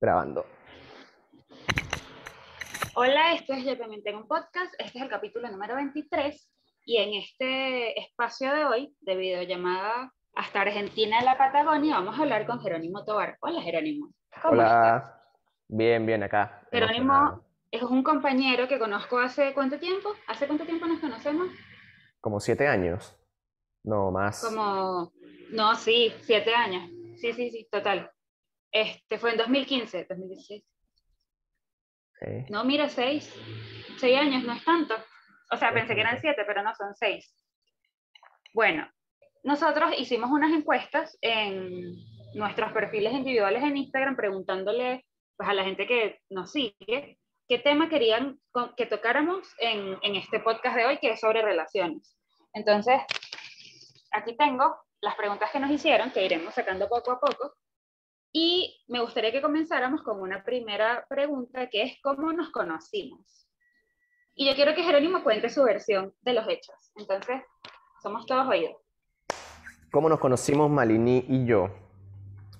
Grabando. Hola, esto es Yo también tengo un podcast. Este es el capítulo número 23 y en este espacio de hoy, de videollamada hasta Argentina en la Patagonia, vamos a hablar con Jerónimo Tobar. Hola, Jerónimo. ¿Cómo Hola. Bien, bien, acá. Jerónimo es un compañero que conozco hace cuánto tiempo? ¿Hace cuánto tiempo nos conocemos? Como siete años. No, más. Como, no, sí, siete años. Sí, sí, sí, total. Este fue en 2015, 2016. No, mira, seis. Seis años, no es tanto. O sea, pensé que eran siete, pero no, son seis. Bueno, nosotros hicimos unas encuestas en nuestros perfiles individuales en Instagram preguntándole pues, a la gente que nos sigue qué tema querían que tocáramos en, en este podcast de hoy, que es sobre relaciones. Entonces, aquí tengo las preguntas que nos hicieron, que iremos sacando poco a poco. Y me gustaría que comenzáramos con una primera pregunta, que es cómo nos conocimos. Y yo quiero que Jerónimo cuente su versión de los hechos. Entonces, somos todos oídos. ¿Cómo nos conocimos Malini y yo?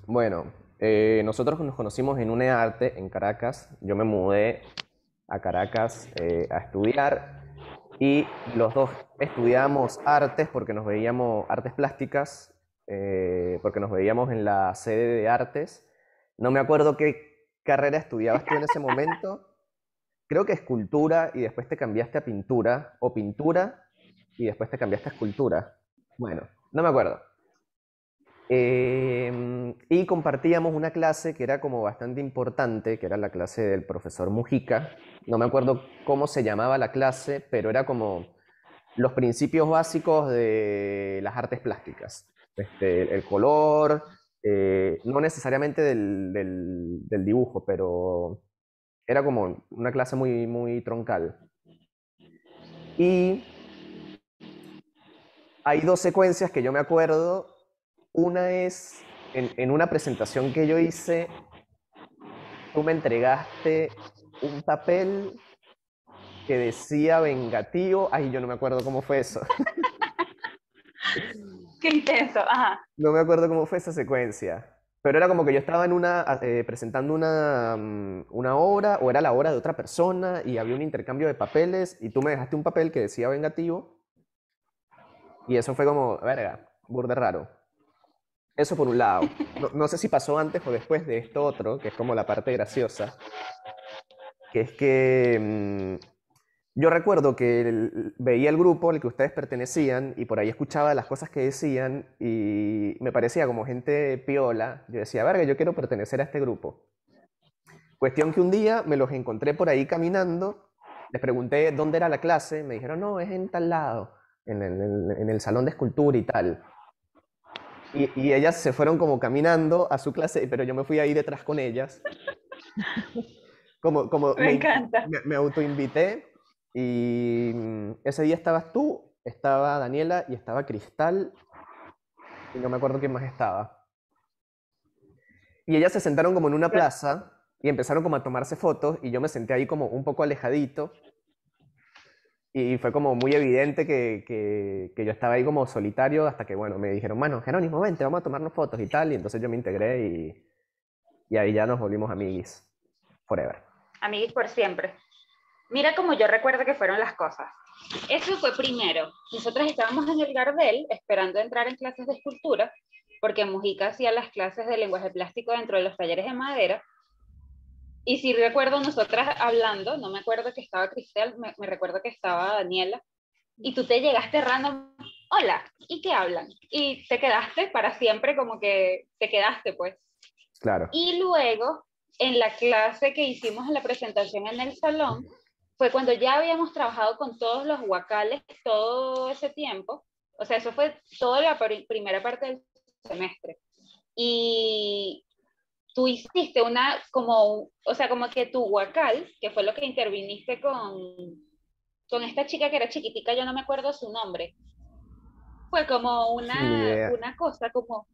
Bueno, eh, nosotros nos conocimos en UNEARTE, en Caracas. Yo me mudé a Caracas eh, a estudiar y los dos estudiamos artes porque nos veíamos artes plásticas eh, porque nos veíamos en la sede de artes. No me acuerdo qué carrera estudiabas tú en ese momento. Creo que escultura y después te cambiaste a pintura, o pintura y después te cambiaste a escultura. Bueno, no me acuerdo. Em, y compartíamos una clase que era como bastante importante, que era la clase del profesor Mujica. No me acuerdo cómo se llamaba la clase, pero era como los principios básicos de las artes plásticas. Este, el color, eh, no necesariamente del, dibujo, pero era como una clase muy, muy troncal. Y hay dos secuencias que yo me acuerdo. Una es en, una presentación que yo hice, tú me entregaste un papel que decía vengativo. Ay, yo no me acuerdo cómo fue eso. No me acuerdo cómo fue esa secuencia. Pero era como que yo estaba en una, eh, presentando una, mm, una, obra, o era la obra de otra persona, y había un intercambio de papeles, y tú me dejaste un papel que decía vengativo, y eso fue como, verga, burde raro. Eso por un lado. No, no, sé si pasó antes o después de esto otro, que es como la parte graciosa, que es que mm, yo recuerdo que veía el grupo al que ustedes pertenecían y por ahí escuchaba las cosas que decían y me parecía como gente piola. Yo decía, verga, yo quiero pertenecer a este grupo. Cuestión que un día me los encontré por ahí caminando, les pregunté dónde era la clase, me dijeron, no, es en tal lado, en el, salón de escultura y tal. Y, ellas se fueron como caminando a su clase, pero yo me fui ahí detrás con ellas. como, como me, encanta. Me, me autoinvité y mm, ese día estabas tú, estaba Daniela y estaba Cristal. Y no me acuerdo quién más estaba. Y ellas se sentaron como en una plaza y empezaron como a tomarse fotos y yo me senté ahí como un poco alejadito. Y fue como muy evidente que, que, yo estaba ahí como solitario hasta que, bueno, me dijeron, bueno, Jerónimo, vente, vamos a tomarnos fotos y tal. Y entonces yo me integré y, y ahí ya nos volvimos amiguis. Forever. Amiguis por siempre. Mira cómo yo recuerdo que fueron las cosas. Eso fue primero. Nosotros estábamos en el Gardel esperando entrar en clases de escultura, porque Mujica hacía las clases de lenguaje plástico dentro de los talleres de madera. Y si recuerdo nosotras hablando, no me acuerdo que estaba Cristel, me, recuerdo que estaba Daniela, y tú te llegaste random, hola, ¿y qué hablan? Y te quedaste para siempre como que te quedaste pues. Claro. Y luego, en la clase que hicimos en la presentación en el salón, fue cuando ya habíamos trabajado con todos los huacales todo ese tiempo. O sea, eso fue toda la primera parte del semestre. Y tú hiciste una, como, o sea, como que tu huacal, que fue lo que interviniste con, con esta chica que era chiquitica, yo no me acuerdo su nombre. Fue como una, una cosa como,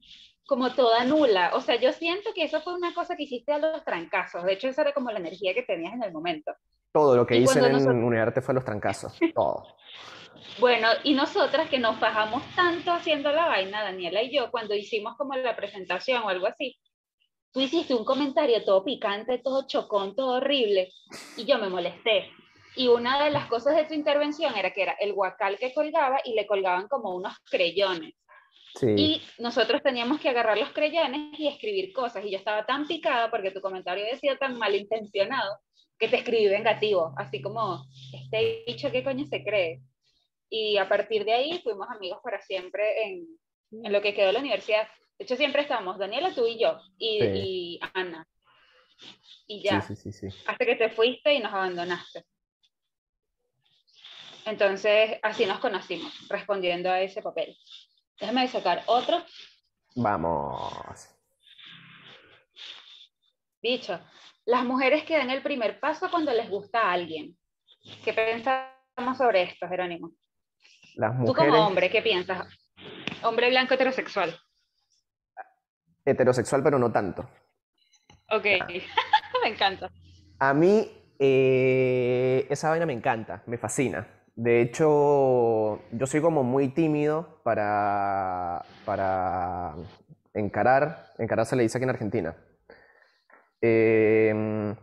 como toda nula. O sea, yo siento que eso fue una cosa que hiciste a los trancazos. De hecho, esa era como la energía que tenías en el momento. Todo lo que hice en nosotros... Unidarte fue los trancazos, todo. Bueno, y nosotras que nos bajamos tanto haciendo la vaina, Daniela y yo, cuando hicimos como la presentación o algo así, tú hiciste un comentario todo picante, todo chocón, todo horrible, y yo me molesté. Y una de las cosas de tu intervención era que era el guacal que colgaba y le colgaban como unos creyones. Y nosotros teníamos que agarrar los creyones y escribir cosas. Y yo estaba tan picada porque tu comentario decía tan malintencionado que te escribí vengativo, así como, este dicho, ¿qué coño se cree? Y a partir de ahí fuimos amigos para siempre en, en lo que quedó la universidad. De hecho, siempre estábamos, Daniela, tú y yo, y, y Ana. Y ya. hasta que te fuiste y nos abandonaste. Entonces, así nos conocimos, respondiendo a ese papel. Déjame sacar otro. Vamos. Dicho, las mujeres que dan el primer paso cuando les gusta a alguien. ¿Qué pensamos sobre esto, Jerónimo? Las mujeres... Tú como hombre, ¿qué piensas? Hombre blanco heterosexual. Heterosexual, pero no tanto. Ok, me encanta. A mí eh, esa vaina me encanta, me fascina. De hecho, yo soy como muy tímido para, para encarar, encarar se le dice aquí en Argentina. Em,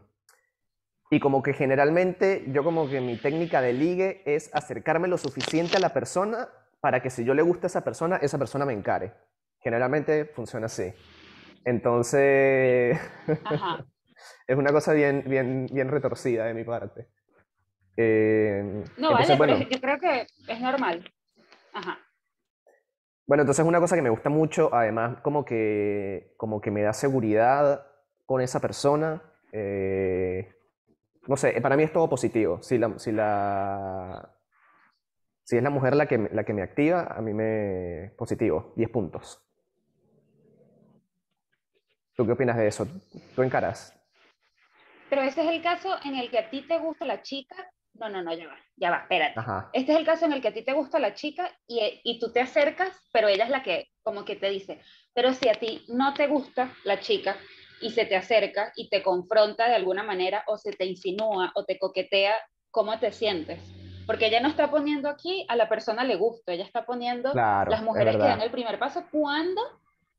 y como que generalmente yo como que mi técnica de ligue es acercarme lo suficiente a la persona para que si yo le gusta a esa persona, esa persona me encare. Generalmente funciona así. Entonces, es una cosa bien, bien, bien retorcida de mi parte. Eh, no, vale, pero yo creo que es normal. Ajá. Bueno, entonces es una cosa que me gusta mucho, además como que, como que me da seguridad con esa persona. Eh, no sé, para mí es todo positivo. Si la, si la, si es la mujer la que, la que me activa, a mí me... positivo, 10 puntos. ¿Tú qué opinas de eso? ¿Tú encaras? Pero ese es el caso en el que a ti te gusta la chica no, no, no, ya va, ya va, espérate. Este es el caso en el que a ti te gusta la chica y, y, tú te acercas, pero ella es la que como que te dice, pero si a ti no te gusta la chica y se te acerca y te confronta de alguna manera o se te insinúa o te coquetea, ¿cómo te sientes? Porque ella no está poniendo aquí a la persona le gusta, ella está poniendo las mujeres que dan el primer paso cuando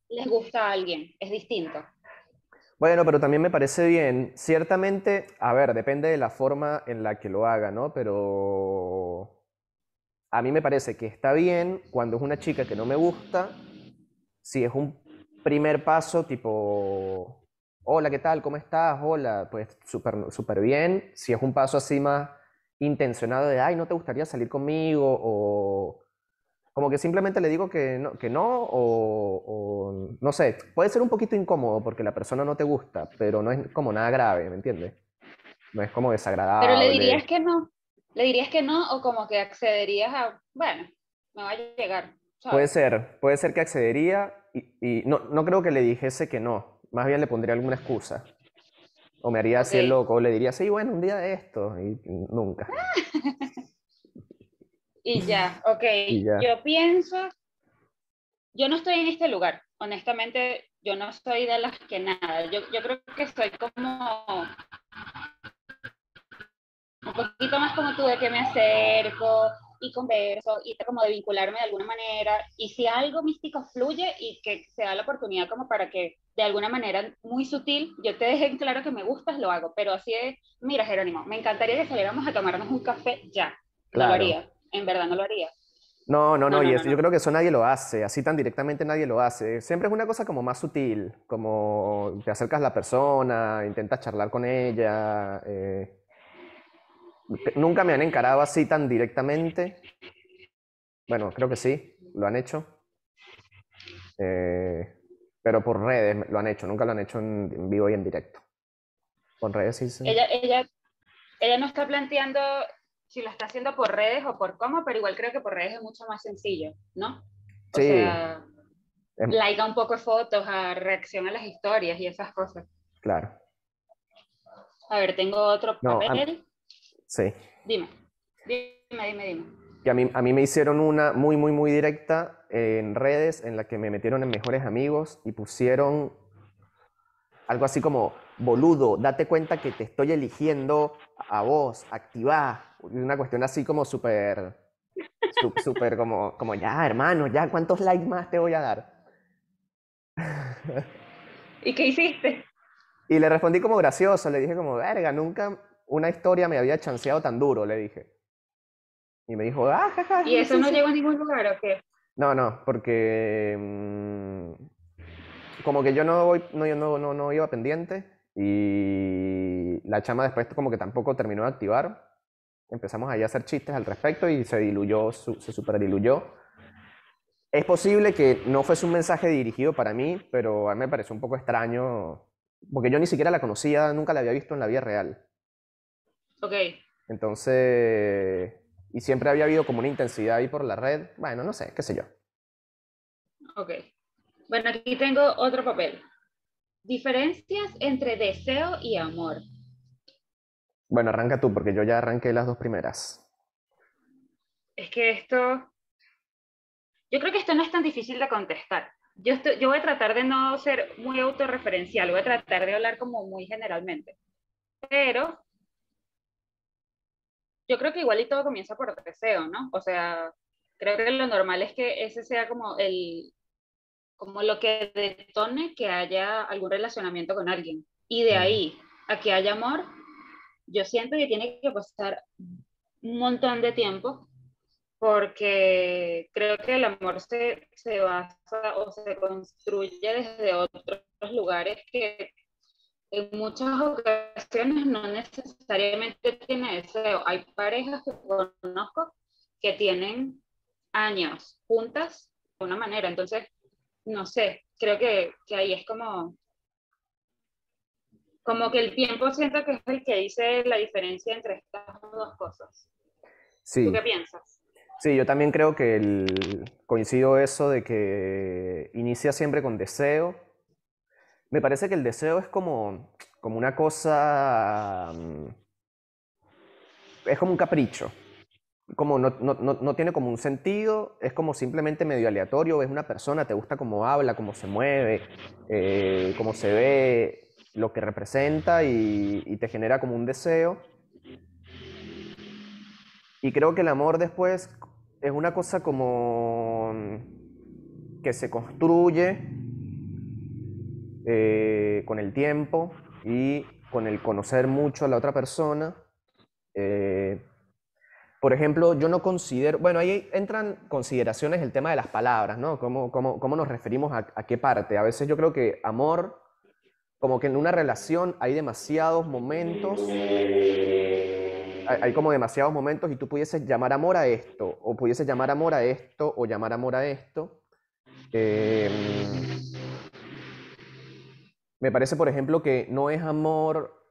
les gusta a alguien, es distinto. Bueno, pero también me parece bien. Ciertamente, a ver, depende de la forma en la que lo haga, ¿no? Pero a mí me parece que está bien cuando es una chica que no me gusta, si es un primer paso tipo, hola, ¿qué tal? ¿Cómo estás? Hola, pues súper super bien. Si es un paso así más intencionado de, ay, ¿no te gustaría salir conmigo? O como que simplemente le digo que no, que no o, no sé, puede ser un poquito incómodo porque la persona no te gusta, pero no es como nada grave, ¿me entiendes? No es como desagradable. Pero le dirías que no, le dirías que no o como que accederías a, bueno, me va a llegar. Puede ser, puede ser que accedería y, no, no creo que le dijese que no, más bien le pondría alguna excusa. O me haría así el loco, o le diría, sí, bueno, un día de esto, y nunca. Y ya, ok. Yo pienso, yo no estoy en este lugar, honestamente, yo no soy de las que nada. Yo, yo creo que soy como un poquito más como tú de que me acerco y converso y como de vincularme de alguna manera. Y si algo místico fluye y que se da la oportunidad como para que de alguna manera muy sutil yo te deje claro que me gustas lo hago. Pero así es mira Jerónimo me encantaría que saliéramos a tomarnos un café ya. Lo haría en verdad no lo haría. No, no, no, y yo creo que eso nadie lo hace, así tan directamente nadie lo hace. Siempre es una cosa como más sutil, como te acercas a la persona, intentas charlar con ella. Eh, nunca me han encarado así tan directamente. Bueno, creo que sí, lo han hecho. Eh, pero por redes lo han hecho, nunca lo han hecho en, vivo y en directo. Por redes sí. sí. Ella, ella, ella no está planteando si lo está haciendo por redes o por cómo, pero igual creo que por redes es mucho más sencillo, ¿no? O sí. sea, em. like un poco fotos, a reacción a las historias y esas cosas. Claro. A ver, tengo otro papel. Sí. Dime, dime, dime, dime. Y a mí, a mí me hicieron una muy, muy, muy directa en redes en la que me metieron en mejores amigos y pusieron algo así como, boludo, date cuenta que te estoy eligiendo a vos, activá, una cuestión así como súper, súper como, como ya, hermano, ya, ¿cuántos likes más te voy a dar? ¿Y qué hiciste? Y le respondí como gracioso, le dije como, verga, nunca una historia me había chanceado tan duro, le dije. Y me dijo, ah, jaja. ¿Y eso no llegó a ningún lugar o qué? No, no, porque mm, como que yo no, voy, no, yo no, no, no iba pendiente y la chama después como que tampoco terminó de activar. Empezamos ahí a hacer chistes al respecto y se diluyó, se super diluyó. Es posible que no fuese un mensaje dirigido para mí, pero a mí me pareció un poco extraño, porque yo ni siquiera la conocía, nunca la había visto en la vida real. Ok. Entonces, y siempre había habido como una intensidad ahí por la red. Bueno, no sé, qué sé yo. Ok. Bueno, aquí tengo otro papel. Diferencias entre deseo y amor. Bueno, arranca tú, porque yo ya arranqué las dos primeras. Es que esto, yo creo que esto no es tan difícil de contestar. Yo, yo voy a tratar de no ser muy autorreferencial, voy a tratar de hablar como muy generalmente. Pero yo creo que igual y todo comienza por deseo, ¿no? O sea, creo que lo normal es que ese sea como el, como lo que detone que haya algún relacionamiento con alguien. Y de ahí a que haya amor, yo siento que tiene que pasar un montón de tiempo porque creo que el amor se, se basa o se construye desde otros lugares que en muchas ocasiones no necesariamente tiene deseo. Hay parejas que conozco que tienen años juntas de una manera, entonces, no sé, creo que, que ahí es como, como que el tiempo siento que es el que dice la diferencia entre estas dos cosas. Sí. ¿Tú qué piensas? Sí, yo también creo que el, coincido eso de que inicia siempre con deseo. Me parece que el deseo es como, como una cosa, mm, es como un capricho, como no, no, no, tiene como un sentido, es como simplemente medio aleatorio, ves una persona, te gusta cómo habla, cómo se mueve, eh, cómo se ve, lo que representa y, y te genera como un deseo. Y creo que el amor después es una cosa como que se construye eh, con el tiempo y con el conocer mucho a la otra persona. Eh, por ejemplo, yo no considero, bueno, ahí entran consideraciones el tema de las palabras, ¿no? ¿Cómo, cómo, cómo nos referimos a, qué parte? A veces yo creo que amor, como que en una relación hay demasiados momentos hay como demasiados momentos y tú pudieses llamar amor a esto, o pudieses llamar amor a esto, o llamar amor a esto. Em, me parece, por ejemplo, que no es amor.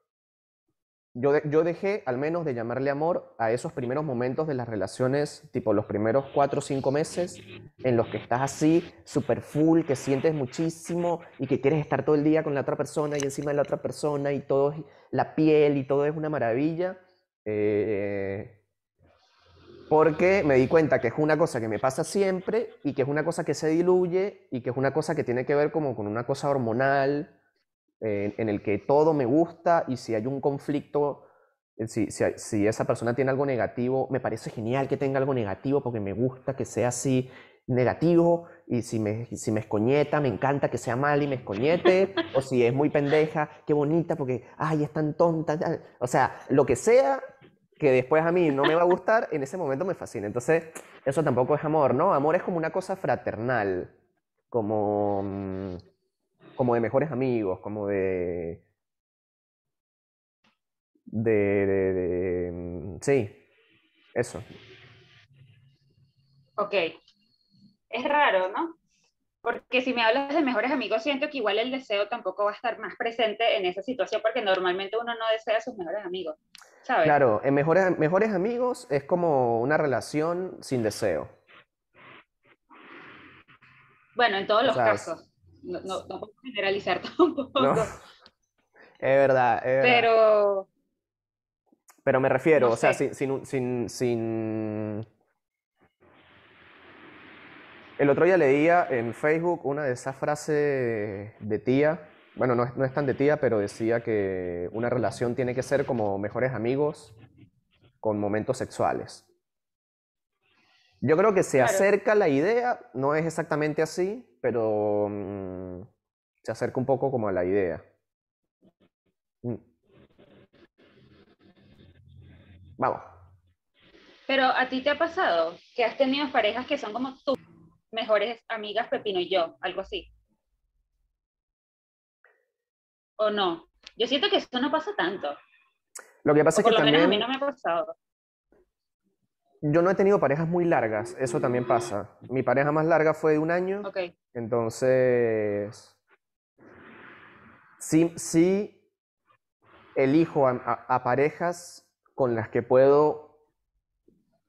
Yo, yo dejé al menos de llamarle amor a esos primeros momentos de las relaciones, tipo los primeros cuatro o cinco meses, en los que estás así, super full, que sientes muchísimo y que quieres estar todo el día con la otra persona y encima de la otra persona y todo la piel y todo es una maravilla. Eh, porque me di cuenta que es una cosa que me pasa siempre y que es una cosa que se diluye y que es una cosa que tiene que ver como con una cosa hormonal eh, en el que todo me gusta y si hay un conflicto, eh, si, si, si, esa persona tiene algo negativo, me parece genial que tenga algo negativo porque me gusta que sea así negativo y si me, si me escoñeta, me encanta que sea mal y me escoñete, o si es muy pendeja, qué bonita porque, ay, es tan tonta. O sea, lo que sea que después a mí no me va a gustar, en ese momento me fascina. Entonces, eso tampoco es amor, ¿no? Amor es como una cosa fraternal, como, mm, como de mejores amigos, como de... De, de, de, mm, Sí, eso. Ok, es raro, ¿no? Porque si me hablas de mejores amigos, siento que igual el deseo tampoco va a estar más presente en esa situación, porque normalmente uno no desea a sus mejores amigos, ¿sabes? Claro, en mejores, mejores amigos es como una relación sin deseo. Bueno, en todos los casos. No, no, no puedo generalizar tampoco. No. Es verdad, es verdad. Pero... Pero me refiero, o sea, sin, sin, sin, sin el otro día leía en Facebook una de esas frases de tía, bueno, no es, tan de tía, pero decía que una relación tiene que ser como mejores amigos con momentos sexuales. Yo creo que se acerca la idea, no es exactamente así, pero mm, se acerca un poco como a la idea. Mm. Vamos. Pero a ti te ha pasado que has tenido parejas que son como tus mejores amigas Pepino y yo, algo así. ¿O no? Yo siento que eso no pasa tanto. Lo que pasa es que también... a mí no me ha pasado. Yo no he tenido parejas muy largas, eso también pasa. Mi pareja más larga fue de un año. Ok. Entonces, sí, sí elijo a, parejas con las que puedo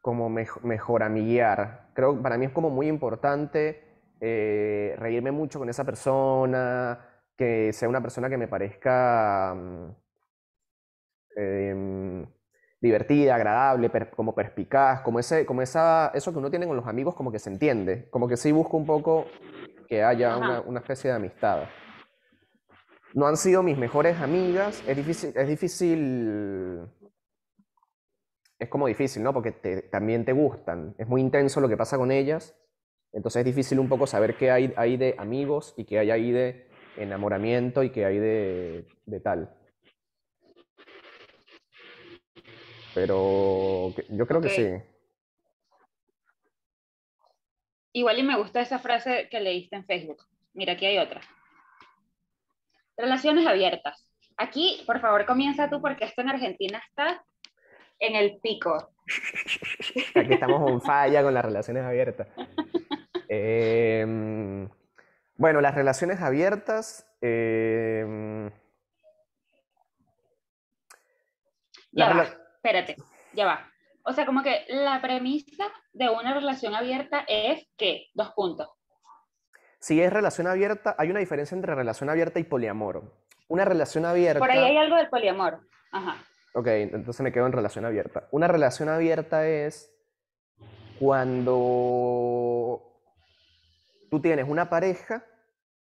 como mejor amiguear. Creo que para mí es como muy importante eh, reírme mucho con esa persona, que sea una persona que me parezca mm, em, divertida, agradable, como perspicaz, como, ese, como esa, eso que uno tiene con los amigos, como que se entiende, como que sí busco un poco que haya una, una, especie de amistad. No han sido mis mejores amigas, es difícil, es difícil, es como difícil, ¿no? Porque también te gustan, es muy intenso lo que pasa con ellas, entonces es difícil un poco saber qué hay, hay de amigos y qué hay ahí de enamoramiento y qué hay de, de tal. Pero yo creo que sí. Igual y me gusta esa frase que leíste en Facebook. Mira, aquí hay otra. Relaciones abiertas. Aquí, por favor, comienza tú porque esto en Argentina está en el pico. Aquí estamos en falla con las relaciones abiertas. Em, bueno, las relaciones abiertas. Va, espérate, ya va. O sea, como que la premisa de una relación abierta es que, dos puntos. Si es relación abierta, hay una diferencia entre relación abierta y poliamor. Una relación abierta. Por ahí hay algo del poliamor. Ajá. Ok, entonces me quedo en relación abierta. Una relación abierta es cuando tú tienes una pareja,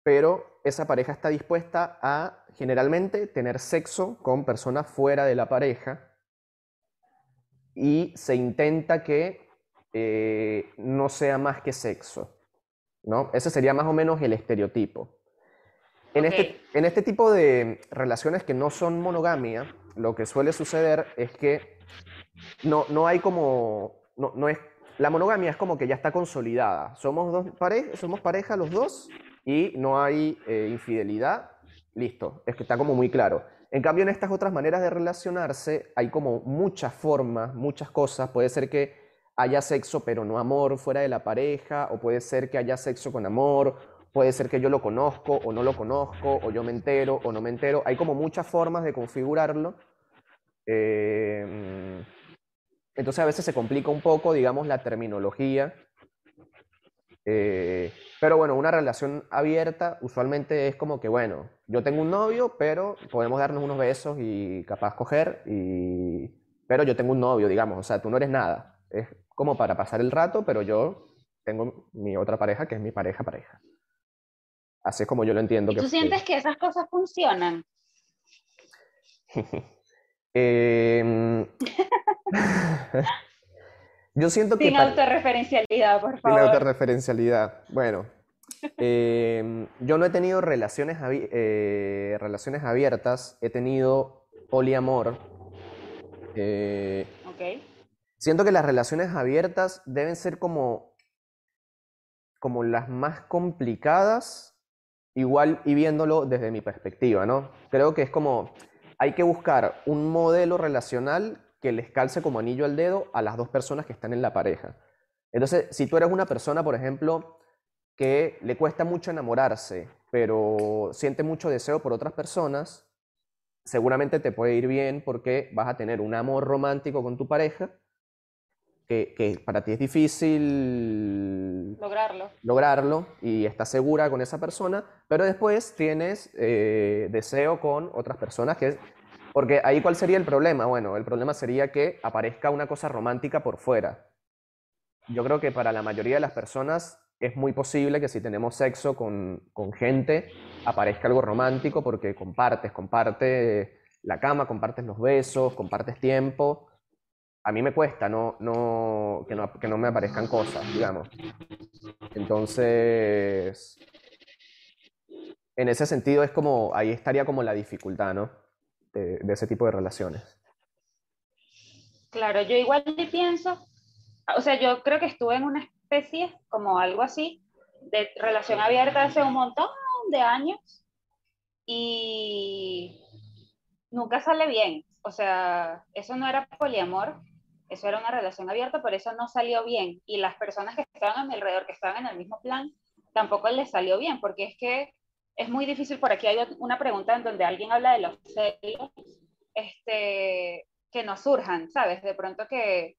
pero esa pareja está dispuesta a generalmente tener sexo con personas fuera de la pareja y se intenta que eh, no sea más que sexo. ¿no? Ese sería más o menos el estereotipo. En, este, en este tipo de relaciones que no son monogamia, lo que suele suceder es que no, no hay como, no, no es la monogamia es como que ya está consolidada. Somos, dos pare somos pareja los dos y no hay eh, infidelidad. Listo, es que está como muy claro. En cambio, en estas otras maneras de relacionarse hay como muchas formas, muchas cosas. Puede ser que haya sexo pero no amor fuera de la pareja, o puede ser que haya sexo con amor, puede ser que yo lo conozco o no lo conozco, o yo me entero o no me entero. Hay como muchas formas de configurarlo. Eh, entonces a veces se complica un poco, digamos, la terminología. Eh, pero bueno, una relación abierta usualmente es como que, bueno, yo tengo un novio, pero podemos darnos unos besos y capaz coger, y... pero yo tengo un novio, digamos, o sea, tú no eres nada. Es como para pasar el rato, pero yo tengo mi otra pareja que es mi pareja pareja. Así es como yo lo entiendo. ¿Y tú sientes que esas cosas funcionan? eh, Yo siento que... Sin autorreferencialidad, por favor. Sin autorreferencialidad. Bueno, em, yo no he tenido relaciones, eh, relaciones abiertas, he tenido poliamor. Eh, ok. Siento que las relaciones abiertas deben ser como, como las más complicadas, igual y viéndolo desde mi perspectiva, ¿no? Creo que es como, hay que buscar un modelo relacional que les calce como anillo al dedo a las dos personas que están en la pareja. Entonces, si tú eres una persona, por ejemplo, que le cuesta mucho enamorarse, pero siente mucho deseo por otras personas, seguramente te puede ir bien porque vas a tener un amor romántico con tu pareja, que, para ti es difícil lograrlo. lograrlo y estás segura con esa persona, pero después tienes eh, deseo con otras personas que porque ahí cuál sería el problema? Bueno, el problema sería que aparezca una cosa romántica por fuera. Yo creo que para la mayoría de las personas es muy posible que si tenemos sexo con, con gente aparezca algo romántico porque compartes, compartes la cama, compartes los besos, compartes tiempo. A mí me cuesta no, no, que, no, que no me aparezcan cosas, digamos. Entonces, en ese sentido es como, ahí estaría como la dificultad, ¿no? De, ese tipo de relaciones. Claro, yo igual pienso, o sea, yo creo que estuve en una especie, como algo así, de relación abierta hace un montón de años y nunca sale bien. O sea, eso no era poliamor, eso era una relación abierta, pero eso no salió bien. Y las personas que estaban a mi alrededor, que estaban en el mismo plan, tampoco les salió bien, porque es que es muy difícil, por aquí hay una pregunta en donde alguien habla de los celos, este, que no surjan, ¿sabes? De pronto que,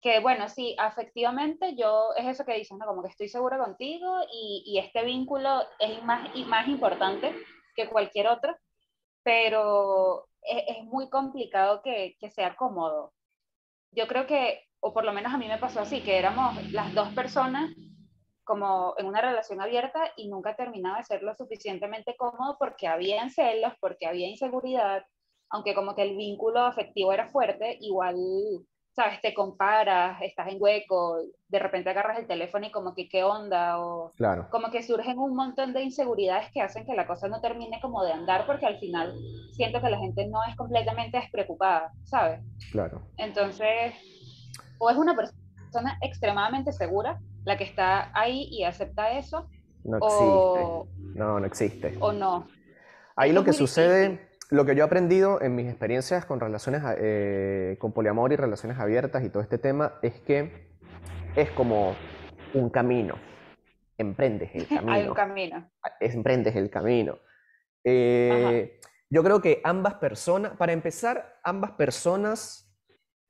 que bueno, sí, afectivamente yo, es eso que dices, ¿no? Como que estoy segura contigo y, y este vínculo es más, y más importante que cualquier otro, pero es, es muy complicado que, que sea cómodo. Yo creo que, o por lo menos a mí me pasó así, que éramos las dos personas como en una relación abierta y nunca terminaba de ser lo suficientemente cómodo porque había celos, porque había inseguridad, aunque como que el vínculo afectivo era fuerte, igual, sabes, te comparas, estás en hueco, de repente agarras el teléfono y como que qué onda, o claro. como que surgen un montón de inseguridades que hacen que la cosa no termine como de andar porque al final siento que la gente no es completamente despreocupada, ¿sabes? Claro. Entonces, o es una persona extremadamente segura, la que está ahí y acepta eso. No existe. no, no existe. O no. Ahí lo que sucede, lo que yo he aprendido en mis experiencias con relaciones, eh, con poliamor y relaciones abiertas y todo este tema, es que es como un camino. Emprendes el camino. Hay un camino. Emprendes el camino. Eh, yo creo que ambas personas, para empezar, ambas personas,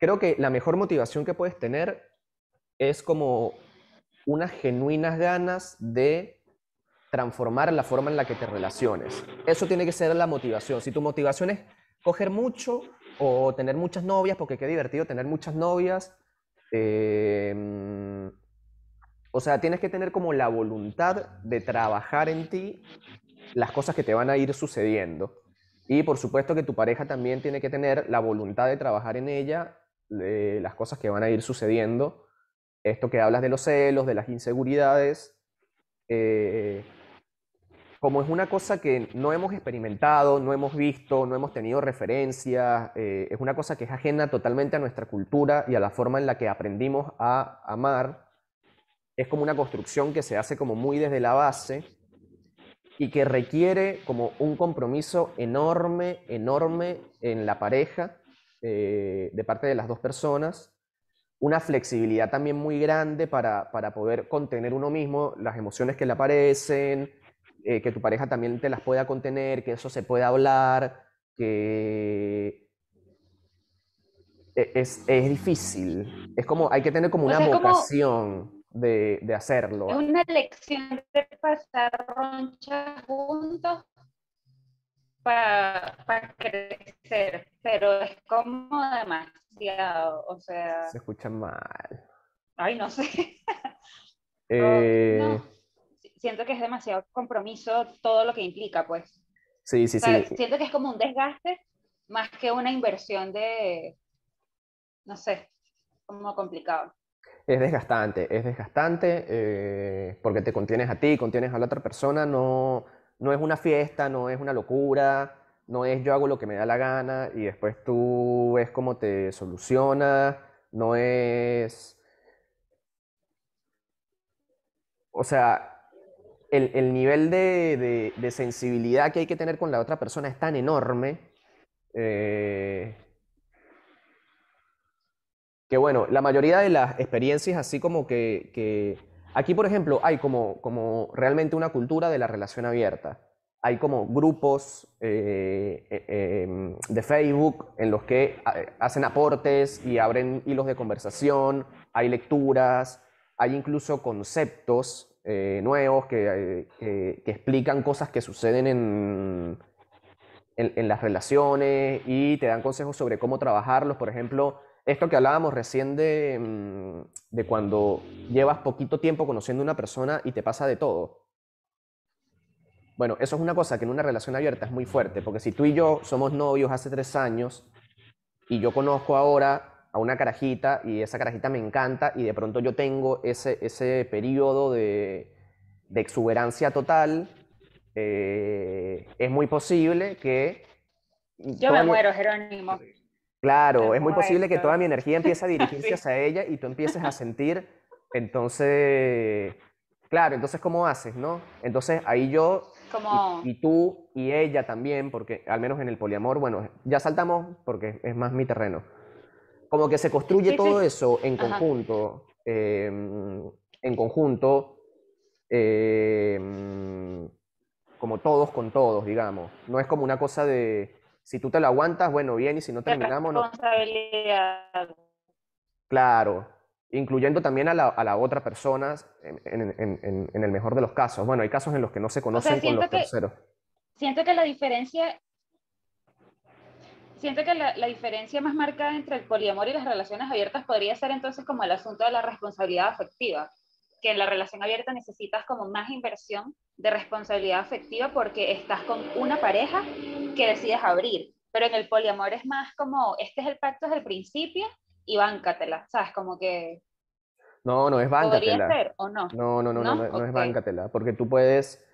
creo que la mejor motivación que puedes tener es como unas genuinas ganas de transformar la forma en la que te relaciones. Eso tiene que ser la motivación. Si tu motivación es coger mucho o tener muchas novias, porque qué divertido tener muchas novias, em, o sea, tienes que tener como la voluntad de trabajar en ti las cosas que te van a ir sucediendo. Y por supuesto que tu pareja también tiene que tener la voluntad de trabajar en ella eh, las cosas que van a ir sucediendo esto que hablas de los celos, de las inseguridades, eh, como es una cosa que no hemos experimentado, no hemos visto, no hemos tenido referencia, eh, es una cosa que es ajena totalmente a nuestra cultura y a la forma en la que aprendimos a amar, es como una construcción que se hace como muy desde la base y que requiere como un compromiso enorme, enorme en la pareja eh, de parte de las dos personas una flexibilidad también muy grande para, poder contener uno mismo las emociones que le aparecen, eh, que tu pareja también te las pueda contener, que eso se pueda hablar, que e, es, difícil. Es como, hay que tener como una vocación de, hacerlo. Es una lección de pasar roncha juntos para, para crecer, pero es como demás o sea... Se escucha mal. Ay, no sé. Eh, siento que es demasiado compromiso todo lo que implica, pues. Sí, sí, sí. Siento que es como un desgaste más que una inversión de, no sé, como complicado. Es desgastante, es desgastante eh, porque te contienes a ti, contienes a la otra persona, no, no es una fiesta, no es una locura, no es yo hago lo que me da la gana y después tú ves cómo te soluciona, no es... O sea, el, nivel de, sensibilidad que hay que tener con la otra persona es tan enorme eh, que bueno, la mayoría de las experiencias así como que, aquí por ejemplo hay como, como realmente una cultura de la relación abierta hay como grupos eh, eh, em, de Facebook en los que eh, hacen aportes y abren hilos de conversación, hay lecturas, hay incluso conceptos nuevos que, explican cosas que suceden en, las relaciones y te dan consejos sobre cómo trabajarlos. Por ejemplo, esto que hablábamos recién de, mm, de cuando llevas poquito tiempo conociendo a una persona y te pasa de todo. Bueno, eso es una cosa que en una relación abierta es muy fuerte, porque si tú y yo somos novios hace tres años y yo conozco ahora a una carajita y esa carajita me encanta y de pronto yo tengo ese, ese periodo de, exuberancia total, eh, es muy posible que... Yo me muero, Jerónimo. Claro, es muy posible que toda mi energía empiece a dirigirse hacia ella y tú empieces a sentir, entonces, claro, entonces ¿cómo haces, no? Entonces ahí yo Como... y, tú y ella también, porque al menos en el poliamor, bueno, ya saltamos porque es más mi terreno. Como que se construye todo eso en conjunto, em, en conjunto, em, como todos con todos, digamos. No es como una cosa de si tú te lo aguantas, bueno, bien, y si no terminamos, no. Responsabilidad. Claro, incluyendo también a la, a la otra persona en, en, en, el mejor de los casos. Bueno, hay casos en los que no se conocen con los terceros. Siento que la diferencia, siento que la, la, diferencia más marcada entre el poliamor y las relaciones abiertas podría ser entonces como el asunto de la responsabilidad afectiva, que en la relación abierta necesitas como más inversión de responsabilidad afectiva porque estás con una pareja que decides abrir. Pero en el poliamor es más como, este es el pacto desde el principio y báncatela, ¿sabes? Como que... No, no es báncatela. ¿Podría ser o no? No, no, no, no, no, no es báncatela, porque tú puedes...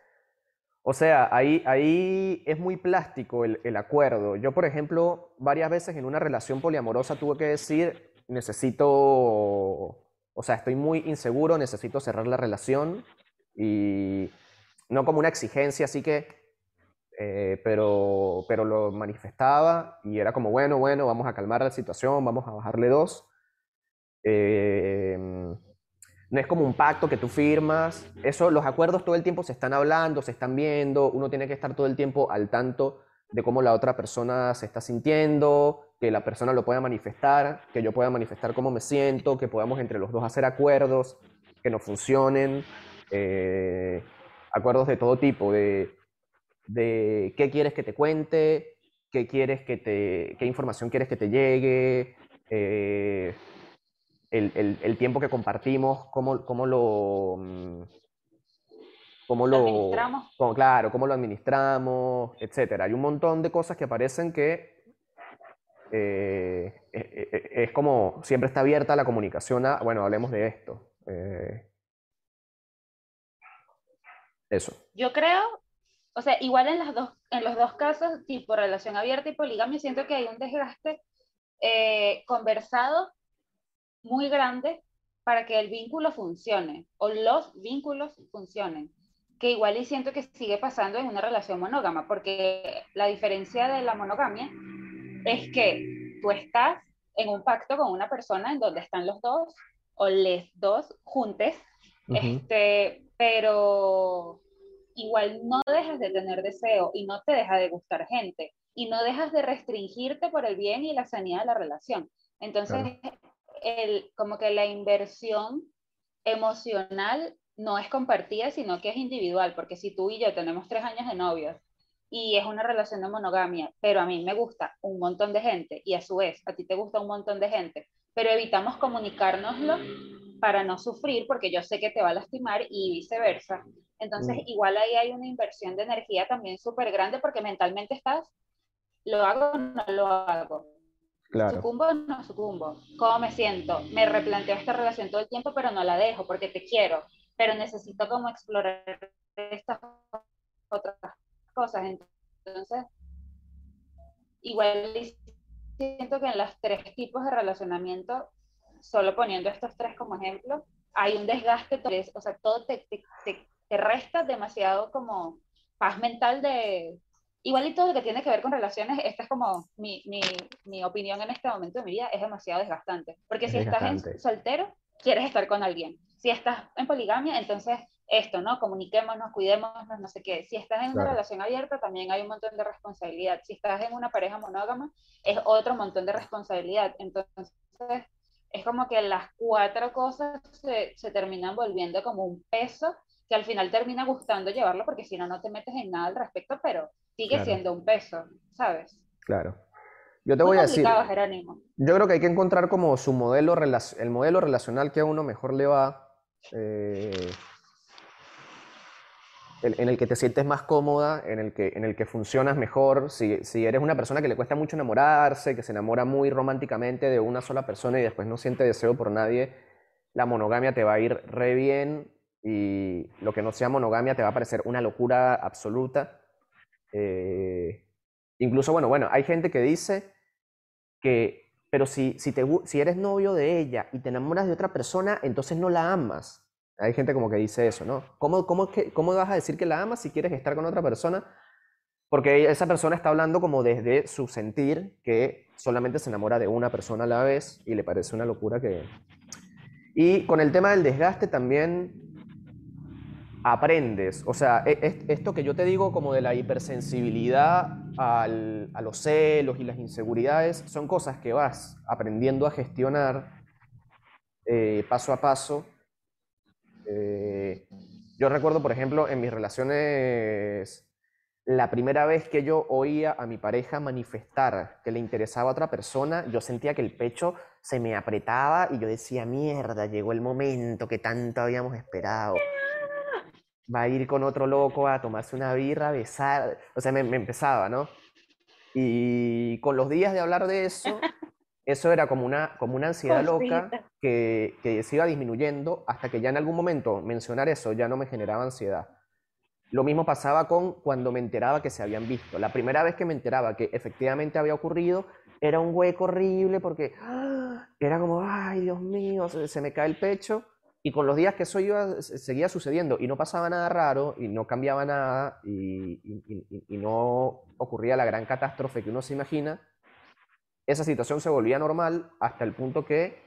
O sea, ahí, ahí es muy plástico el, el, acuerdo. Yo, por ejemplo, varias veces en una relación poliamorosa tuve que decir, necesito, o sea, estoy muy inseguro, necesito cerrar la relación y no como una exigencia, así que, eh, pero, pero lo manifestaba y era como, bueno, bueno, vamos a calmar la situación, vamos a bajarle dos. Eh, no es como un pacto que tú firmas. Eso, los acuerdos todo el tiempo se están hablando, se están viendo. Uno tiene que estar todo el tiempo al tanto de cómo la otra persona se está sintiendo, que la persona lo pueda manifestar, que yo pueda manifestar cómo me siento, que podamos entre los dos hacer acuerdos que no funcionen. Eh, acuerdos de todo tipo, de, de qué quieres que te cuente, qué quieres que te, qué información quieres que te llegue, eh, el, el, el, tiempo que compartimos, cómo, cómo lo... Mm, cómo lo, administramos? Cómo, claro, cómo lo administramos, etcétera. Hay un montón de cosas que parecen que eh, es, es, como siempre está abierta la comunicación a, bueno, hablemos de esto. Eh, eso. Yo creo, o sea, igual en, las dos, en los dos casos, tipo relación abierta y poligamia, siento que hay un desgaste eh, conversado muy grande para que el vínculo funcione o los vínculos funcionen. Que igual y siento que sigue pasando en una relación monógama, porque la diferencia de la monogamia es que tú estás en un pacto con una persona en donde están los dos o les dos juntes, uh -huh. este, pero igual no dejas de tener deseo y no te deja de gustar gente y no dejas de restringirte por el bien y la sanidad de la relación. Entonces, claro. el, como que la inversión emocional no es compartida, sino que es individual, porque si tú y yo tenemos tres años de novios y es una relación de monogamia, pero a mí me gusta un montón de gente y a su vez a ti te gusta un montón de gente, pero evitamos comunicárnoslo para no sufrir porque yo sé que te va a lastimar y viceversa. Entonces, mm. igual ahí hay una inversión de energía también súper grande porque mentalmente estás, ¿lo hago o no lo hago? Claro. ¿Sucumbo o no sucumbo? ¿Cómo me siento? Me replanteo esta relación todo el tiempo, pero no la dejo porque te quiero, pero necesito como explorar estas otras cosas. Entonces, igual siento que en los tres tipos de relacionamiento, solo poniendo estos tres como ejemplo, hay un desgaste, o sea, todo te, te, te, te resta demasiado como paz mental de... Igual y todo lo que tiene que ver con relaciones, esta es como mi, mi, mi opinión en este momento de mi vida, es demasiado desgastante. Porque si estás en soltero, quieres estar con alguien. Si estás en poligamia, entonces esto, ¿no? Comuniquémonos, cuidémonos, no sé qué. Si estás en una relación abierta, también hay un montón de responsabilidad. Si estás en una pareja monógama, es otro montón de responsabilidad. Entonces, es como que las cuatro cosas se, se terminan volviendo como un peso que al final termina gustando llevarlo porque si no, no te metes en nada al respecto, pero sigue claro. siendo un peso, ¿sabes? Claro. Yo te Muy voy a decir, Jerónimo. yo creo que hay que encontrar como su modelo, el modelo relacional que a uno mejor le va, eh, en el que te sientes más cómoda, en el que, en el que funcionas mejor. Si, si eres una persona que le cuesta mucho enamorarse, que se enamora muy románticamente de una sola persona y después no siente deseo por nadie, la monogamia te va a ir re bien y lo que no sea monogamia te va a parecer una locura absoluta. Eh, incluso, bueno, bueno, hay gente que dice que, pero si, si, te, si eres novio de ella y te enamoras de otra persona, entonces no la amas. Hay gente como que dice eso, ¿no? ¿Cómo, cómo, ¿Cómo vas a decir que la amas si quieres estar con otra persona? Porque esa persona está hablando como desde su sentir, que solamente se enamora de una persona a la vez y le parece una locura que... Y con el tema del desgaste también aprendes, o sea, e, esto que yo te digo como de la hipersensibilidad al, a los celos y las inseguridades, son cosas que vas aprendiendo a gestionar eh, paso a paso eh, yo recuerdo, por ejemplo, en mis relaciones, la primera vez que yo oía a mi pareja manifestar que le interesaba a otra persona, yo sentía que el pecho se me apretaba y yo decía, mierda, llegó el momento que tanto habíamos esperado. Va a ir con otro loco a tomarse una birra, a besar. O sea, me, me empezaba, ¿no? Y con los días de hablar de eso, eso era como una, como una ansiedad loca que, que, se iba disminuyendo hasta que ya en algún momento mencionar eso ya no me generaba ansiedad. Lo mismo pasaba con cuando me enteraba que se habían visto. La primera vez que me enteraba que efectivamente había ocurrido era un hueco horrible porque ¡ah! era como, ay Dios mío, se, me cae el pecho. Y con los días que eso iba, seguía sucediendo y no pasaba nada raro y no cambiaba nada y, y, y no ocurría la gran catástrofe que uno se imagina, esa situación se volvía normal hasta el punto que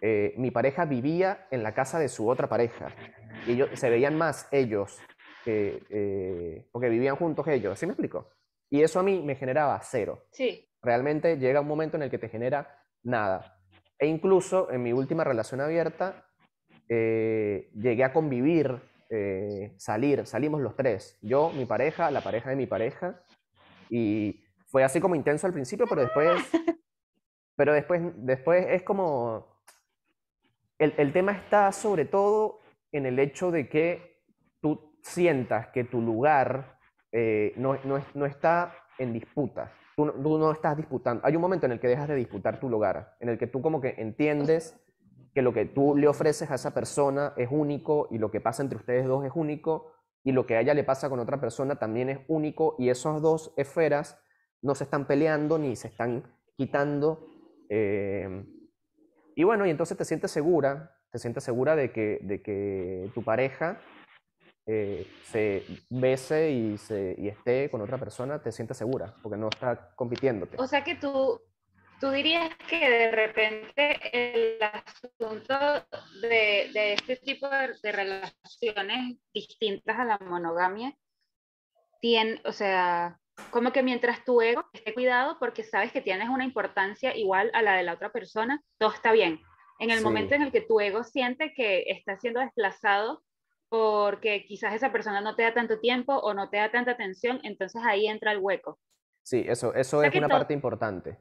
eh, mi pareja vivía en la casa de su otra pareja. Y ellos, se veían más ellos, eh, porque vivían juntos ellos. ¿Sí me explico? Y eso a mí me generaba cero. Sí. Realmente llega un momento en el que te genera nada. E incluso en mi última relación abierta, eh, llegué a convivir, salir, salimos los tres. Yo, mi pareja, la pareja de mi pareja, y fue así como intenso al principio, pero después, pero después, después es como, el, el tema está sobre todo en el hecho de que tú sientas que tu lugar eh, no, no, no, está en disputa. Tú, tú, no estás disputando. Hay un momento en el que dejas de disputar tu lugar, en el que tú como que entiendes que lo que tú le ofreces a esa persona es único y lo que pasa entre ustedes dos es único y lo que a ella le pasa con otra persona también es único y esas dos esferas no se están peleando ni se están quitando. Eh, y bueno, y entonces te sientes segura, te sientes segura de que, de que tu pareja eh, se bese y, se, y esté con otra persona, te sientes segura, porque no está compitiéndote. O sea que tú, tú dirías que de repente el asunto de, de este tipo de, de, relaciones distintas a la monogamia, tiene, o sea, como que mientras tu ego esté cuidado porque sabes que tienes una importancia igual a la de la otra persona, todo está bien. En el momento en el que tu ego siente que está siendo desplazado porque quizás esa persona no te da tanto tiempo o no te da tanta atención, entonces ahí entra el hueco. Sí, eso, eso es una parte importante.